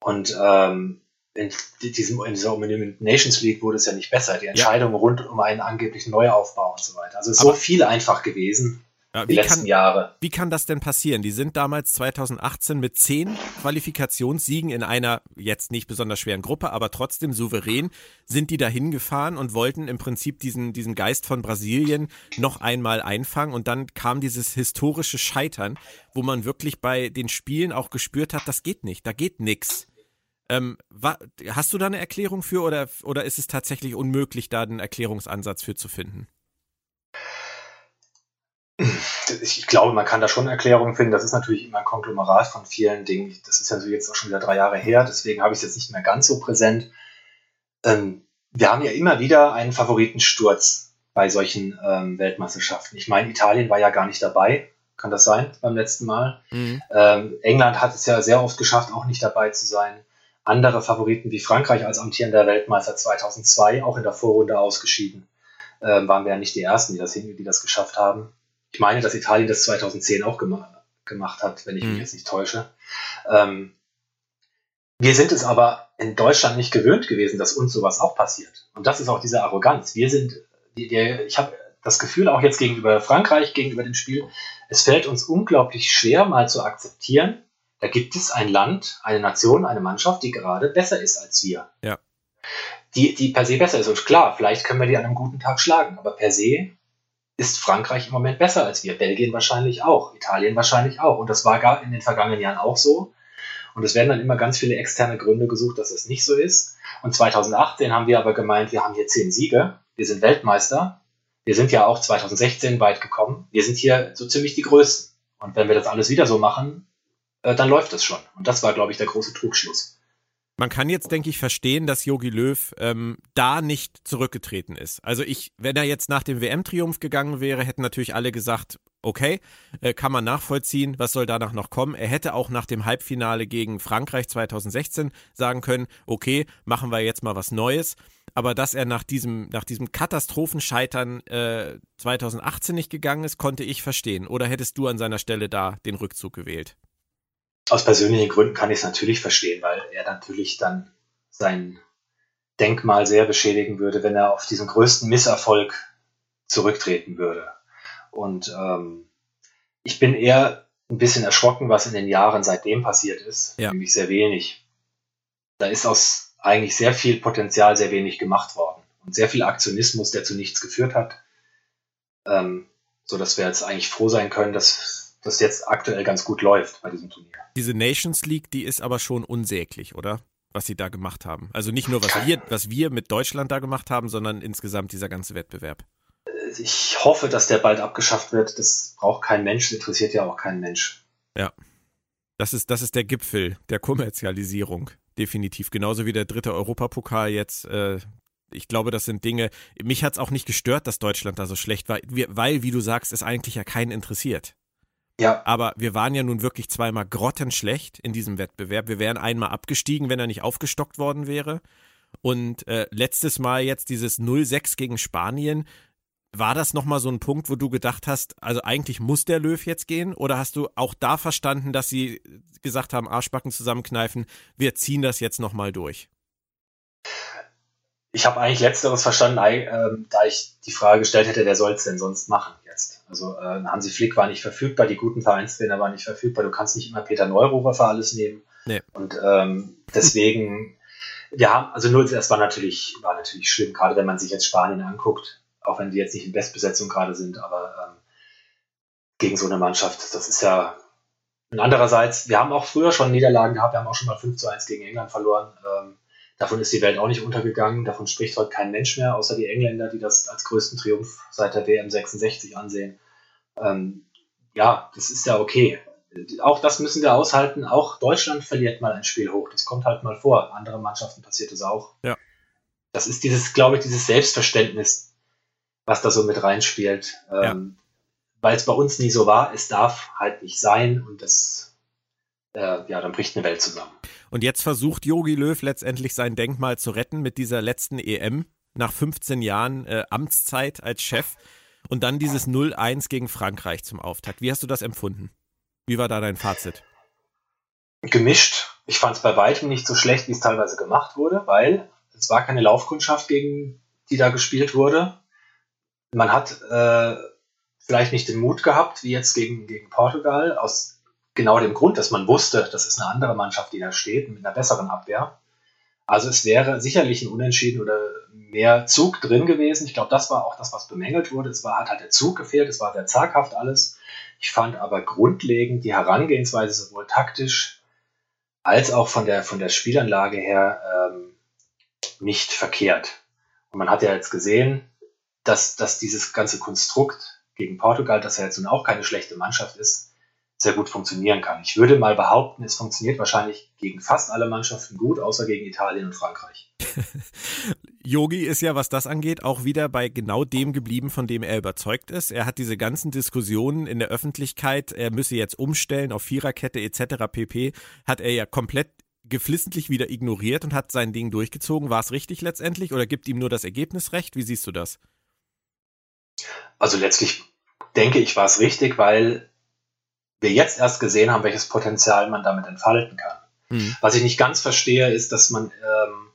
Und ähm, in, diesem, in dieser Nations League wurde es ja nicht besser. Die Entscheidung ja. rund um einen angeblichen Neuaufbau und so weiter. Also es ist Aber so viel einfach gewesen. Ja, die letzten kann, Jahre. Wie kann das denn passieren? Die sind damals 2018 mit zehn Qualifikationssiegen in einer jetzt nicht besonders schweren Gruppe, aber trotzdem souverän sind die dahin gefahren und wollten im Prinzip diesen, diesen Geist von Brasilien noch einmal einfangen und dann kam dieses historische Scheitern, wo man wirklich bei den Spielen auch gespürt hat, das geht nicht, da geht nix. Ähm, hast du da eine Erklärung für oder, oder ist es tatsächlich unmöglich, da einen Erklärungsansatz für zu finden? Ich glaube, man kann da schon Erklärungen finden. Das ist natürlich immer ein Konglomerat von vielen Dingen. Das ist ja jetzt auch schon wieder drei Jahre her, deswegen habe ich es jetzt nicht mehr ganz so präsent. Ähm, wir haben ja immer wieder einen Favoritensturz bei solchen ähm, Weltmeisterschaften. Ich meine, Italien war ja gar nicht dabei, kann das sein beim letzten Mal? Mhm. Ähm, England hat es ja sehr oft geschafft, auch nicht dabei zu sein. Andere Favoriten wie Frankreich als amtierender Weltmeister 2002 auch in der Vorrunde ausgeschieden. Ähm, waren wir ja nicht die Ersten, die das, die das geschafft haben. Ich meine, dass Italien das 2010 auch gema gemacht hat, wenn ich mich mhm. jetzt nicht täusche. Ähm, wir sind es aber in Deutschland nicht gewöhnt gewesen, dass uns sowas auch passiert. Und das ist auch diese Arroganz. Wir sind, die, die, ich habe das Gefühl auch jetzt gegenüber Frankreich, gegenüber dem Spiel, es fällt uns unglaublich schwer, mal zu akzeptieren, da gibt es ein Land, eine Nation, eine Mannschaft, die gerade besser ist als wir. Ja. Die, die per se besser ist. Und klar, vielleicht können wir die an einem guten Tag schlagen, aber per se ist Frankreich im Moment besser als wir. Belgien wahrscheinlich auch, Italien wahrscheinlich auch. Und das war gar in den vergangenen Jahren auch so. Und es werden dann immer ganz viele externe Gründe gesucht, dass es nicht so ist. Und 2018 haben wir aber gemeint, wir haben hier zehn Siege, wir sind Weltmeister. Wir sind ja auch 2016 weit gekommen. Wir sind hier so ziemlich die Größten. Und wenn wir das alles wieder so machen, äh, dann läuft das schon. Und das war, glaube ich, der große Trugschluss. Man kann jetzt, denke ich, verstehen, dass Yogi Löw ähm, da nicht zurückgetreten ist. Also ich, wenn er jetzt nach dem WM-Triumph gegangen wäre, hätten natürlich alle gesagt, okay, äh, kann man nachvollziehen, was soll danach noch kommen. Er hätte auch nach dem Halbfinale gegen Frankreich 2016 sagen können, okay, machen wir jetzt mal was Neues. Aber dass er nach diesem, nach diesem Katastrophenscheitern äh, 2018 nicht gegangen ist, konnte ich verstehen. Oder hättest du an seiner Stelle da den Rückzug gewählt? Aus persönlichen Gründen kann ich es natürlich verstehen, weil er natürlich dann sein Denkmal sehr beschädigen würde, wenn er auf diesen größten Misserfolg zurücktreten würde. Und ähm, ich bin eher ein bisschen erschrocken, was in den Jahren seitdem passiert ist, ja. nämlich sehr wenig. Da ist aus eigentlich sehr viel Potenzial sehr wenig gemacht worden und sehr viel Aktionismus, der zu nichts geführt hat, ähm, so dass wir jetzt eigentlich froh sein können, dass das jetzt aktuell ganz gut läuft bei diesem Turnier. Diese Nations League, die ist aber schon unsäglich, oder? Was sie da gemacht haben. Also nicht nur, was wir, was wir mit Deutschland da gemacht haben, sondern insgesamt dieser ganze Wettbewerb. Ich hoffe, dass der bald abgeschafft wird. Das braucht kein Mensch, das interessiert ja auch kein Mensch. Ja. Das ist, das ist der Gipfel der Kommerzialisierung. Definitiv. Genauso wie der dritte Europapokal jetzt. Äh, ich glaube, das sind Dinge. Mich hat es auch nicht gestört, dass Deutschland da so schlecht war, weil, wie du sagst, es eigentlich ja keinen interessiert. Ja. Aber wir waren ja nun wirklich zweimal grottenschlecht in diesem Wettbewerb. Wir wären einmal abgestiegen, wenn er nicht aufgestockt worden wäre. Und äh, letztes Mal jetzt dieses 0-6 gegen Spanien. War das nochmal so ein Punkt, wo du gedacht hast, also eigentlich muss der Löw jetzt gehen? Oder hast du auch da verstanden, dass sie gesagt haben, Arschbacken zusammenkneifen, wir ziehen das jetzt nochmal durch? Ich habe eigentlich letzteres verstanden, äh, da ich die Frage gestellt hätte, wer soll es denn sonst machen jetzt? Also äh, Hansi Flick war nicht verfügbar, die guten Vereinstrainer waren nicht verfügbar, du kannst nicht immer Peter Neururer für alles nehmen. Nee. Und ähm, deswegen, wir haben, also nur das war natürlich, war natürlich schlimm, gerade wenn man sich jetzt Spanien anguckt, auch wenn die jetzt nicht in Bestbesetzung gerade sind, aber ähm, gegen so eine Mannschaft, das ist ja und andererseits, wir haben auch früher schon Niederlagen gehabt, wir haben auch schon mal 5 zu 1 gegen England verloren. Ähm, Davon ist die Welt auch nicht untergegangen. Davon spricht heute kein Mensch mehr, außer die Engländer, die das als größten Triumph seit der WM 66 ansehen. Ähm, ja, das ist ja okay. Auch das müssen wir aushalten. Auch Deutschland verliert mal ein Spiel hoch. Das kommt halt mal vor. Andere Mannschaften passiert es auch. Ja. Das ist dieses, glaube ich, dieses Selbstverständnis, was da so mit reinspielt. Ähm, ja. Weil es bei uns nie so war. Es darf halt nicht sein und das, äh, ja, dann bricht eine Welt zusammen. Und jetzt versucht Yogi Löw letztendlich sein Denkmal zu retten mit dieser letzten EM nach 15 Jahren äh, Amtszeit als Chef und dann dieses 0-1 gegen Frankreich zum Auftakt. Wie hast du das empfunden? Wie war da dein Fazit? Gemischt. Ich fand es bei weitem nicht so schlecht, wie es teilweise gemacht wurde, weil es war keine Laufkundschaft, gegen die da gespielt wurde. Man hat äh, vielleicht nicht den Mut gehabt, wie jetzt gegen, gegen Portugal, aus genau dem Grund, dass man wusste, das ist eine andere Mannschaft, die da steht, mit einer besseren Abwehr. Also es wäre sicherlich ein Unentschieden oder mehr Zug drin gewesen. Ich glaube, das war auch das, was bemängelt wurde. Es war, hat halt der Zug gefehlt, es war sehr zaghaft alles. Ich fand aber grundlegend die Herangehensweise sowohl taktisch als auch von der, von der Spielanlage her ähm, nicht verkehrt. Und man hat ja jetzt gesehen, dass, dass dieses ganze Konstrukt gegen Portugal, das ja jetzt nun auch keine schlechte Mannschaft ist, sehr gut funktionieren kann. Ich würde mal behaupten, es funktioniert wahrscheinlich gegen fast alle Mannschaften gut, außer gegen Italien und Frankreich. Yogi ist ja, was das angeht, auch wieder bei genau dem geblieben, von dem er überzeugt ist. Er hat diese ganzen Diskussionen in der Öffentlichkeit, er müsse jetzt umstellen auf Viererkette etc. pp. hat er ja komplett geflissentlich wieder ignoriert und hat sein Ding durchgezogen. War es richtig letztendlich oder gibt ihm nur das Ergebnis recht? Wie siehst du das? Also letztlich denke ich, war es richtig, weil wir jetzt erst gesehen haben, welches Potenzial man damit entfalten kann. Mhm. Was ich nicht ganz verstehe, ist, dass man ähm,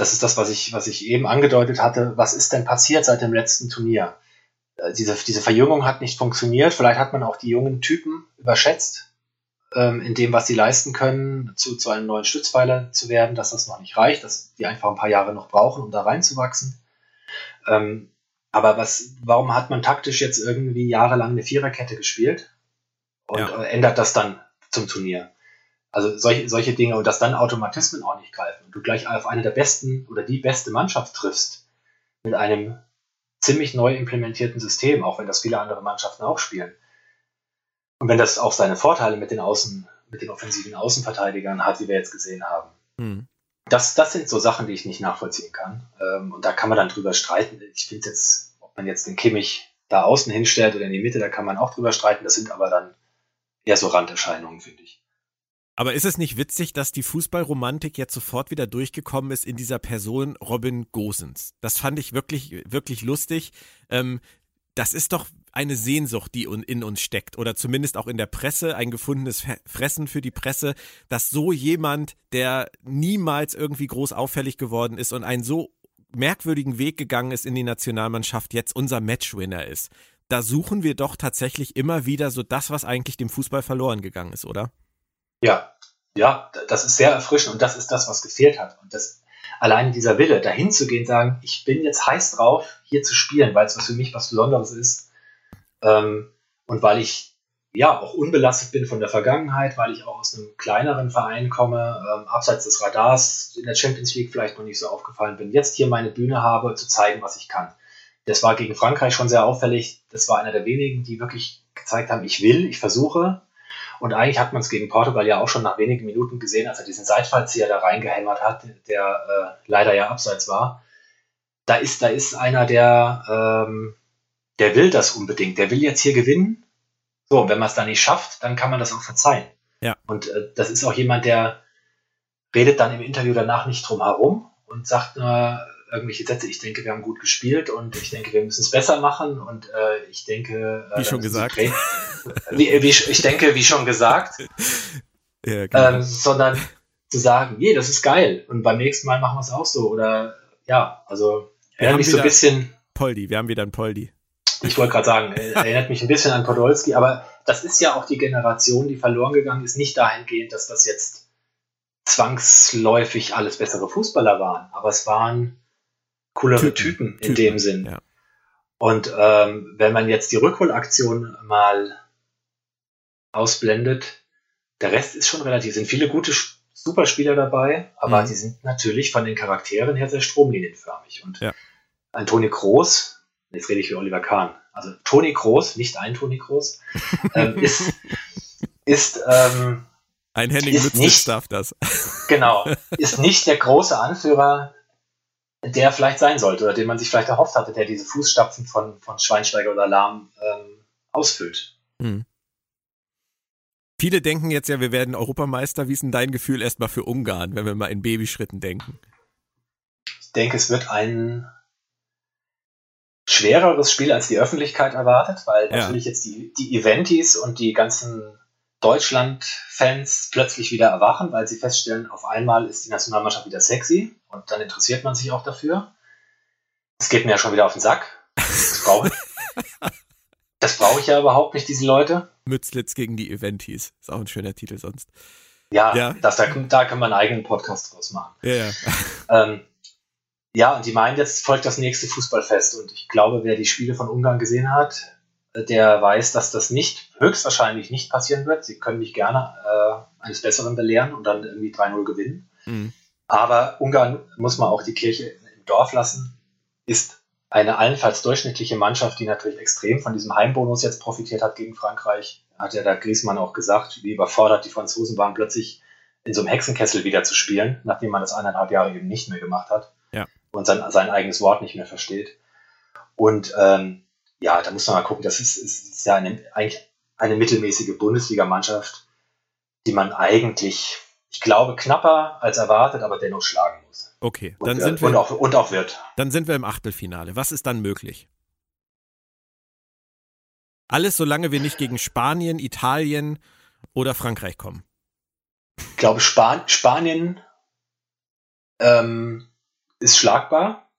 das ist das, was ich, was ich eben angedeutet hatte. Was ist denn passiert seit dem letzten Turnier? Äh, diese, diese Verjüngung hat nicht funktioniert. Vielleicht hat man auch die jungen Typen überschätzt, ähm, in dem, was sie leisten können, zu, zu einem neuen Stützpfeiler zu werden, dass das noch nicht reicht, dass die einfach ein paar Jahre noch brauchen, um da reinzuwachsen. Ähm, aber was, warum hat man taktisch jetzt irgendwie jahrelang eine Viererkette gespielt und ja. ändert das dann zum Turnier? Also solche, solche Dinge und dass dann Automatismen auch nicht greifen und du gleich auf eine der besten oder die beste Mannschaft triffst mit einem ziemlich neu implementierten System, auch wenn das viele andere Mannschaften auch spielen. Und wenn das auch seine Vorteile mit den Außen, mit den offensiven Außenverteidigern hat, wie wir jetzt gesehen haben. Mhm. Das, das sind so Sachen, die ich nicht nachvollziehen kann. Ähm, und da kann man dann drüber streiten. Ich finde jetzt, ob man jetzt den Kimmich da außen hinstellt oder in die Mitte, da kann man auch drüber streiten. Das sind aber dann eher so Randerscheinungen, finde ich. Aber ist es nicht witzig, dass die Fußballromantik jetzt sofort wieder durchgekommen ist in dieser Person Robin Gosens? Das fand ich wirklich, wirklich lustig. Ähm, das ist doch eine Sehnsucht, die in uns steckt oder zumindest auch in der Presse, ein gefundenes Fressen für die Presse, dass so jemand, der niemals irgendwie groß auffällig geworden ist und einen so merkwürdigen Weg gegangen ist in die Nationalmannschaft, jetzt unser Matchwinner ist. Da suchen wir doch tatsächlich immer wieder so das, was eigentlich dem Fußball verloren gegangen ist, oder? Ja, ja, das ist sehr erfrischend und das ist das, was gefehlt hat. Und das allein dieser Wille, dahin zu gehen, sagen, ich bin jetzt heiß drauf, hier zu spielen, weil es für mich was Besonderes ist. Ähm, und weil ich ja auch unbelastet bin von der Vergangenheit, weil ich auch aus einem kleineren Verein komme, ähm, abseits des Radars, in der Champions League vielleicht noch nicht so aufgefallen bin, jetzt hier meine Bühne habe, zu zeigen, was ich kann. Das war gegen Frankreich schon sehr auffällig. Das war einer der wenigen, die wirklich gezeigt haben, ich will, ich versuche, und eigentlich hat man es gegen Portugal ja auch schon nach wenigen Minuten gesehen, als er diesen Seitfallzieher da reingehämmert hat, der äh, leider ja abseits war. Da ist, da ist einer, der, ähm, der will das unbedingt. Der will jetzt hier gewinnen. So, und wenn man es dann nicht schafft, dann kann man das auch verzeihen. Ja. Und äh, das ist auch jemand, der redet dann im Interview danach nicht drum herum und sagt nur, irgendwelche Sätze. Ich denke, wir haben gut gespielt und ich denke, wir müssen es besser machen und äh, ich denke. Äh, wie schon gesagt. Wie, wie, ich denke, wie schon gesagt. ja, genau. ähm, sondern zu sagen, je, das ist geil und beim nächsten Mal machen wir es auch so oder ja, also erinnert mich so ein bisschen. Poldi, wir haben wieder ein Poldi. Ich wollte gerade sagen, erinnert mich ein bisschen an Podolski, aber das ist ja auch die Generation, die verloren gegangen ist, nicht dahingehend, dass das jetzt zwangsläufig alles bessere Fußballer waren, aber es waren coolere Typen, Typen in Typen, dem Sinn. Ja. Und ähm, wenn man jetzt die Rückholaktion mal ausblendet, der Rest ist schon relativ, sind viele gute Superspieler dabei, aber mhm. die sind natürlich von den Charakteren her sehr stromlinienförmig. Und ja. ein Toni Kroos, jetzt rede ich wie Oliver Kahn, also Toni Kroos, nicht ein Toni Kroos, ähm, ist, ist ähm, ein Henning Mütze darf das. Genau, ist nicht der große Anführer der vielleicht sein sollte oder den man sich vielleicht erhofft hatte, der diese Fußstapfen von, von Schweinsteiger oder Lahm ähm, ausfüllt. Mhm. Viele denken jetzt ja, wir werden Europameister. Wie ist denn dein Gefühl erstmal für Ungarn, wenn wir mal in Babyschritten denken? Ich denke, es wird ein schwereres Spiel als die Öffentlichkeit erwartet, weil ja. natürlich jetzt die, die Eventis und die ganzen Deutschland-Fans plötzlich wieder erwachen, weil sie feststellen, auf einmal ist die Nationalmannschaft wieder sexy und dann interessiert man sich auch dafür. Das geht mir ja schon wieder auf den Sack. Das brauche ich. Das brauche ich ja überhaupt nicht, diese Leute. Mützlitz gegen die Eventis. Ist auch ein schöner Titel sonst. Ja, ja. Das, da, da kann man einen eigenen Podcast draus machen. Ja, ja. Ähm, ja, und die meinen, jetzt folgt das nächste Fußballfest. Und ich glaube, wer die Spiele von Ungarn gesehen hat, der weiß, dass das nicht, höchstwahrscheinlich nicht passieren wird. Sie können mich gerne äh, eines Besseren belehren und dann irgendwie 3-0 gewinnen. Mhm. Aber Ungarn muss man auch die Kirche im Dorf lassen, ist eine allenfalls durchschnittliche Mannschaft, die natürlich extrem von diesem Heimbonus jetzt profitiert hat gegen Frankreich. Hat ja da Griezmann auch gesagt, wie überfordert die Franzosen waren, plötzlich in so einem Hexenkessel wieder zu spielen, nachdem man das eineinhalb Jahre eben nicht mehr gemacht hat. Ja. und sein, sein eigenes Wort nicht mehr versteht. Und ähm, ja, da muss man mal gucken, das ist, ist, ist ja eine, eigentlich eine mittelmäßige Bundesligamannschaft, die man eigentlich, ich glaube, knapper als erwartet, aber dennoch schlagen muss. Okay, Und, dann äh, sind wir und, auch, und auch wird. dann sind wir im Achtelfinale. Was ist dann möglich? Alles, solange wir nicht gegen Spanien, Italien oder Frankreich kommen. Ich glaube, Span Spanien ähm, ist schlagbar.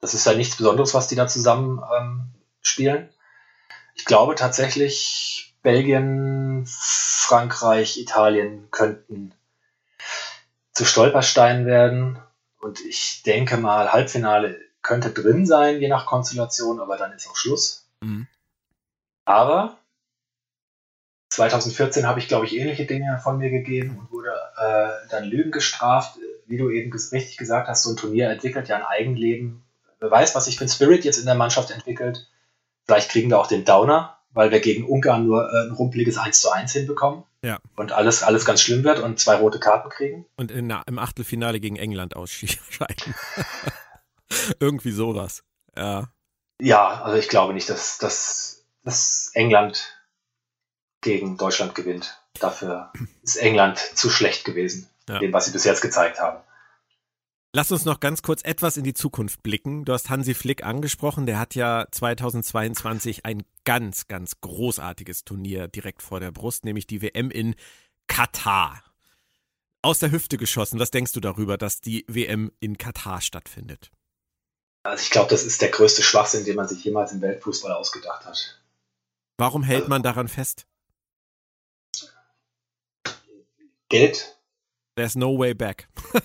Das ist ja nichts Besonderes, was die da zusammen ähm, spielen. Ich glaube tatsächlich, Belgien, Frankreich, Italien könnten zu Stolpersteinen werden. Und ich denke mal, Halbfinale könnte drin sein, je nach Konstellation, aber dann ist auch Schluss. Mhm. Aber 2014 habe ich, glaube ich, ähnliche Dinge von mir gegeben und wurde äh, dann Lügen gestraft. Wie du eben ges richtig gesagt hast, so ein Turnier entwickelt ja ein Eigenleben. Wer weiß, was sich für ein Spirit jetzt in der Mannschaft entwickelt. Vielleicht kriegen wir auch den Downer, weil wir gegen Ungarn nur äh, ein rumpeliges 1 zu 1 hinbekommen Ja. und alles, alles ganz schlimm wird und zwei rote Karten kriegen. Und in, im Achtelfinale gegen England ausscheiden. Irgendwie sowas. Ja. Ja, also ich glaube nicht, dass, dass, dass England gegen Deutschland gewinnt. Dafür ist England zu schlecht gewesen, Ja. dem, was sie bis jetzt gezeigt haben. Lass uns noch ganz kurz etwas in die Zukunft blicken. Du hast Hansi Flick angesprochen. Der hat ja 2022 ein ganz, ganz großartiges Turnier direkt vor der Brust, nämlich die WM in Katar. Aus der Hüfte geschossen. Was denkst du darüber, dass die WM in Katar stattfindet? Also ich glaube, das ist der größte Schwachsinn, den man sich jemals im Weltfußball ausgedacht hat. Warum hält man daran fest? Geld, There's no way back.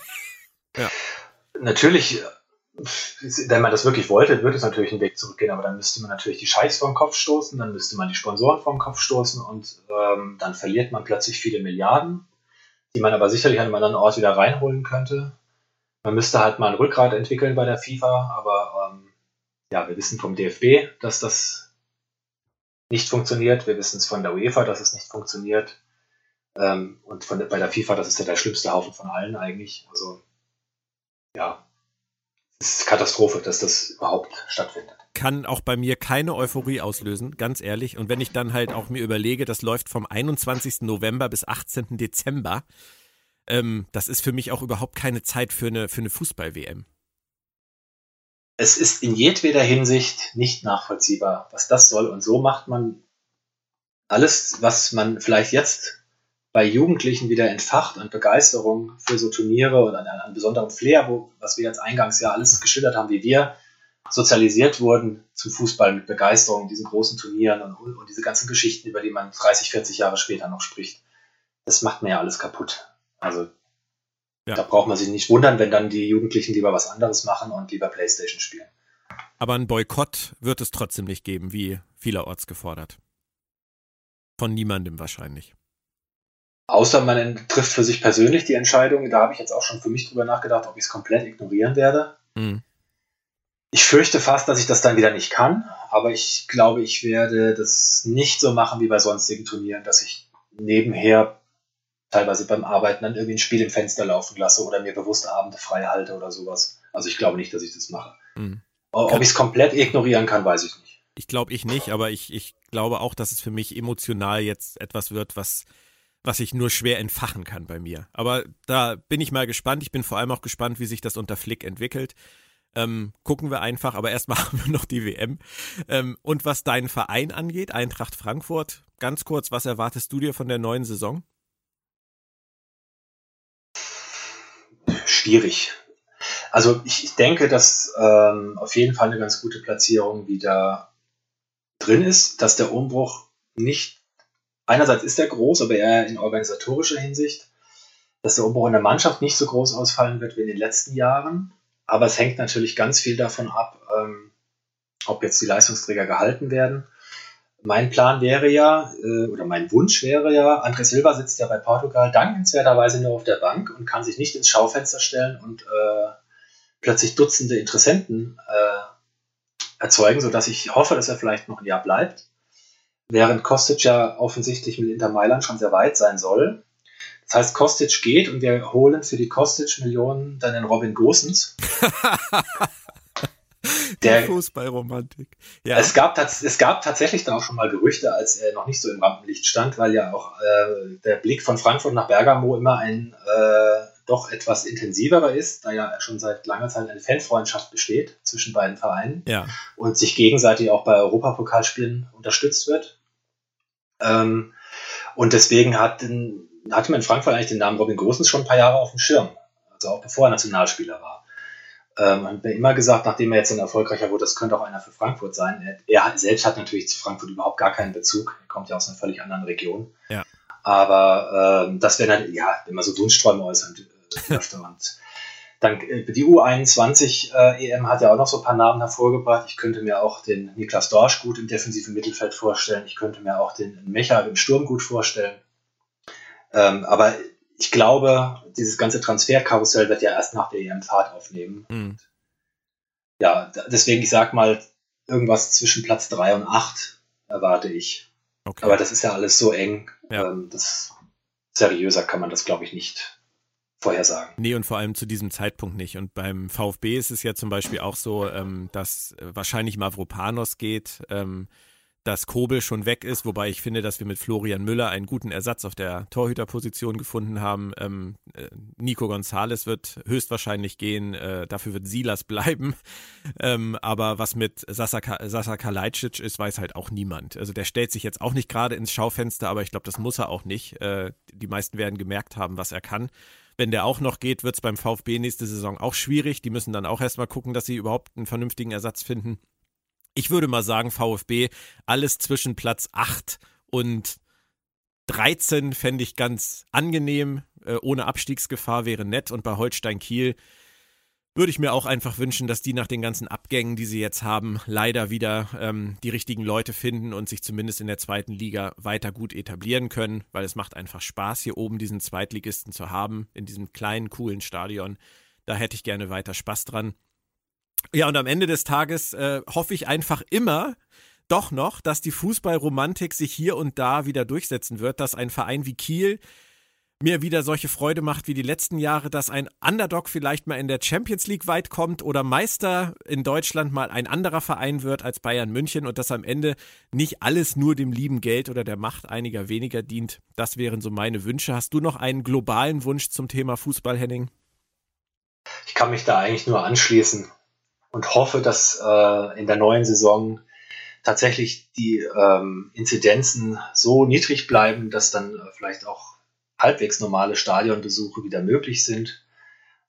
natürlich, äh, wenn man das wirklich wollte, würde es natürlich einen Weg zurückgehen, aber dann müsste man natürlich die Scheiß vom Kopf stoßen, dann müsste man die Sponsoren vom Kopf stoßen und ähm, dann verliert man plötzlich viele Milliarden, die man aber sicherlich an einem anderen Ort wieder reinholen könnte. Man müsste halt mal ein Rückgrat entwickeln bei der FIFA, aber ähm, ja, wir wissen vom DFB, dass das nicht funktioniert. Wir wissen es von der UEFA, dass es nicht funktioniert. Ähm, und von bei der FIFA, das ist ja der schlimmste Haufen von allen eigentlich. Also ja, es ist Katastrophe, dass das überhaupt stattfindet. Kann auch bei mir keine Euphorie auslösen, ganz ehrlich. Und wenn ich dann halt auch mir überlege, das läuft vom 21. November bis 18. Dezember, ähm, das ist für mich auch überhaupt keine Zeit für eine, für eine Fußball-WM. Es ist in jedweder Hinsicht nicht nachvollziehbar, was das soll. Und so macht man alles, was man vielleicht jetzt bei Jugendlichen wieder entfacht an Begeisterung für so Turniere und an, an besonderem Flair, wo, was wir jetzt eingangs ja alles geschildert haben, wie wir sozialisiert wurden zum Fußball mit Begeisterung, diesen großen Turnieren und, und diese ganzen Geschichten, über die man 30, 40 Jahre später noch spricht. Das macht mir ja alles kaputt. Also Ja. da braucht man sich nicht wundern, wenn dann die Jugendlichen lieber was anderes machen und lieber Playstation spielen. Aber ein Boykott wird es trotzdem nicht geben, wie vielerorts gefordert. Von niemandem wahrscheinlich. Außer man trifft für sich persönlich die Entscheidung. Da habe ich jetzt auch schon für mich drüber nachgedacht, ob ich es komplett ignorieren werde. Mhm. Ich fürchte fast, dass ich das dann wieder nicht kann, aber ich glaube, ich werde das nicht so machen wie bei sonstigen Turnieren, dass ich nebenher teilweise beim Arbeiten dann irgendwie ein Spiel im Fenster laufen lasse oder mir bewusst Abende frei halte oder sowas. Also ich glaube nicht, dass ich das mache. Mhm. Ob ich es komplett ignorieren kann, weiß ich nicht. Ich glaube ich nicht, aber ich, ich glaube auch, dass es für mich emotional jetzt etwas wird, was, was ich nur schwer entfachen kann bei mir. Aber da bin ich mal gespannt. Ich bin vor allem auch gespannt, wie sich das unter Flick entwickelt. Ähm, gucken wir einfach, aber erstmal haben wir noch die WM. Ähm, und was deinen Verein angeht, Eintracht Frankfurt, ganz kurz, was erwartest du dir von der neuen Saison? schwierig. Also ich, ich denke, dass ähm, auf jeden Fall eine ganz gute Platzierung wieder drin ist, dass der Umbruch nicht, einerseits ist er groß, aber eher in organisatorischer Hinsicht, dass der Umbruch in der Mannschaft nicht so groß ausfallen wird wie in den letzten Jahren. Aber es hängt natürlich ganz viel davon ab, ähm, ob jetzt die Leistungsträger gehalten werden. Mein Plan wäre ja, äh, oder mein Wunsch wäre ja, André Silva sitzt ja bei Portugal dankenswerterweise nur auf der Bank und kann sich nicht ins Schaufenster stellen und äh, plötzlich Dutzende Interessenten äh, erzeugen, sodass ich hoffe, dass er vielleicht noch ein Jahr bleibt. Während Kostic ja offensichtlich mit Inter Mailand schon sehr weit sein soll. Das heißt, Kostic geht und wir holen für die Kostic-Millionen dann den Robin Gosens. der Fußballromantik. Ja. Es, gab, es gab tatsächlich dann auch schon mal Gerüchte, als er noch nicht so im Rampenlicht stand, weil ja auch äh, der Blick von Frankfurt nach Bergamo immer ein äh, doch etwas intensiverer ist, da ja schon seit langer Zeit eine Fanfreundschaft besteht zwischen beiden Vereinen ja. und sich gegenseitig auch bei Europapokalspielen unterstützt wird. Ähm, und deswegen hat, hatte man in Frankfurt eigentlich den Namen Robin Großens schon ein paar Jahre auf dem Schirm, also auch bevor er Nationalspieler war. Ähm, hat mir immer gesagt, nachdem er jetzt ein erfolgreicher wurde, das könnte auch einer für Frankfurt sein. Er, er, selbst hat natürlich zu Frankfurt überhaupt gar keinen Bezug. Er kommt ja aus einer völlig anderen Region. Ja. Aber ähm, das wäre dann, ja, wenn man so Wunschträume äußern und dann äh, die U21 äh, EM hat ja auch noch so ein paar Namen hervorgebracht. Ich könnte mir auch den Niklas Dorsch gut im defensiven Mittelfeld vorstellen. Ich könnte mir auch den Mecher im Sturm gut vorstellen. Ähm, aber ich glaube, dieses ganze Transferkarussell wird ja erst nach der EM Fahrt aufnehmen. Mhm. Ja, deswegen, ich sag mal, irgendwas zwischen Platz 3 und 8 erwarte ich. Okay. Aber das ist ja alles so eng. Ja. Ähm, das seriöser kann man das, glaube ich, nicht vorhersagen. Nee, und vor allem zu diesem Zeitpunkt nicht. Und beim VfB ist es ja zum Beispiel auch so, ähm, dass wahrscheinlich Mavropanos geht. Ähm, dass Kobel schon weg ist, wobei ich finde, dass wir mit Florian Müller einen guten Ersatz auf der Torhüterposition gefunden haben. Ähm, äh, Nico Gonzalez wird höchstwahrscheinlich gehen, äh, dafür wird Silas bleiben. Ähm, aber was mit Sasa, Sasa Kalajdzic ist, weiß halt auch niemand. Also der stellt sich jetzt auch nicht gerade ins Schaufenster, aber ich glaube, das muss er auch nicht. Äh, die meisten werden gemerkt haben, was er kann. Wenn der auch noch geht, wird es beim VfB nächste Saison auch schwierig. Die müssen dann auch erstmal gucken, dass sie überhaupt einen vernünftigen Ersatz finden ich würde mal sagen, VfB, alles zwischen Platz 8 und 13 fände ich ganz angenehm. Äh, ohne Abstiegsgefahr wäre nett. Und bei Holstein Kiel würde ich mir auch einfach wünschen, dass die nach den ganzen Abgängen, die sie jetzt haben, leider wieder ähm, die richtigen Leute finden und sich zumindest in der zweiten Liga weiter gut etablieren können, weil es macht einfach Spaß, hier oben diesen Zweitligisten zu haben, in diesem kleinen, coolen Stadion. Da hätte ich gerne weiter Spaß dran. Ja, und am Ende des Tages äh, hoffe ich einfach immer doch noch, dass die Fußballromantik sich hier und da wieder durchsetzen wird, dass ein Verein wie Kiel mir wieder solche Freude macht wie die letzten Jahre, dass ein Underdog vielleicht mal in der Champions League weit kommt oder Meister in Deutschland mal ein anderer Verein wird als Bayern München und dass am Ende nicht alles nur dem lieben Geld oder der Macht einiger weniger dient. Das wären so meine Wünsche. Hast du noch einen globalen Wunsch zum Thema Fußball, Henning? Ich kann mich da eigentlich nur anschließen und hoffe, dass äh, in der neuen Saison tatsächlich die ähm, Inzidenzen so niedrig bleiben, dass dann äh, vielleicht auch halbwegs normale Stadionbesuche wieder möglich sind.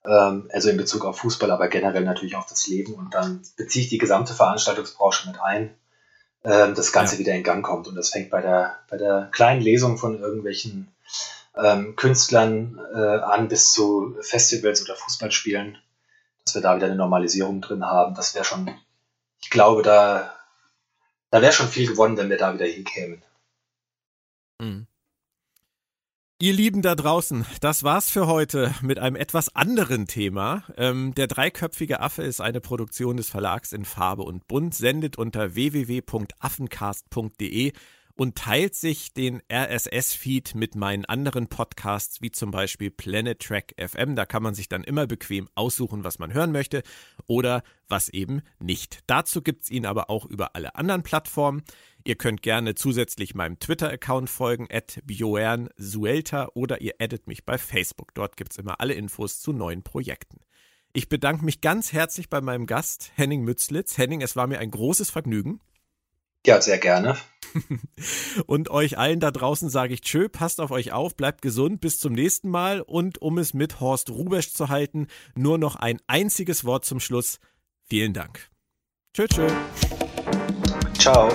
Ähm, also in Bezug auf Fußball, aber generell natürlich auf das Leben. Und dann beziehe ich die gesamte Veranstaltungsbranche mit ein, ähm, das Ganze ja. wieder in Gang kommt. Und das fängt bei der, bei der kleinen Lesung von irgendwelchen ähm, Künstlern äh, an bis zu Festivals oder Fußballspielen dass wir da wieder eine Normalisierung drin haben. Das wäre schon, ich glaube, da, da wäre schon viel gewonnen, wenn wir da wieder hinkämen. Mhm. Ihr Lieben da draußen, das war's für heute mit einem etwas anderen Thema. Ähm, der dreiköpfige Affe ist eine Produktion des Verlags in Farbe und Bunt, sendet unter www.affencast.de und teilt sich den RSS-Feed mit meinen anderen Podcasts, wie zum Beispiel Planet Track FM. Da kann man sich dann immer bequem aussuchen, was man hören möchte oder was eben nicht. Dazu gibt es ihn aber auch über alle anderen Plattformen. Ihr könnt gerne zusätzlich meinem Twitter-Account folgen, at Suelta, oder ihr addet mich bei Facebook. Dort gibt es immer alle Infos zu neuen Projekten. Ich bedanke mich ganz herzlich bei meinem Gast Henning Mützlitz. Henning, es war mir ein großes Vergnügen. Ja, sehr gerne. und euch allen da draußen sage ich Tschö, passt auf euch auf, bleibt gesund, bis zum nächsten Mal und um es mit Horst Rubesch zu halten, nur noch ein einziges Wort zum Schluss. Vielen Dank. Tschö, tschö. Ciao.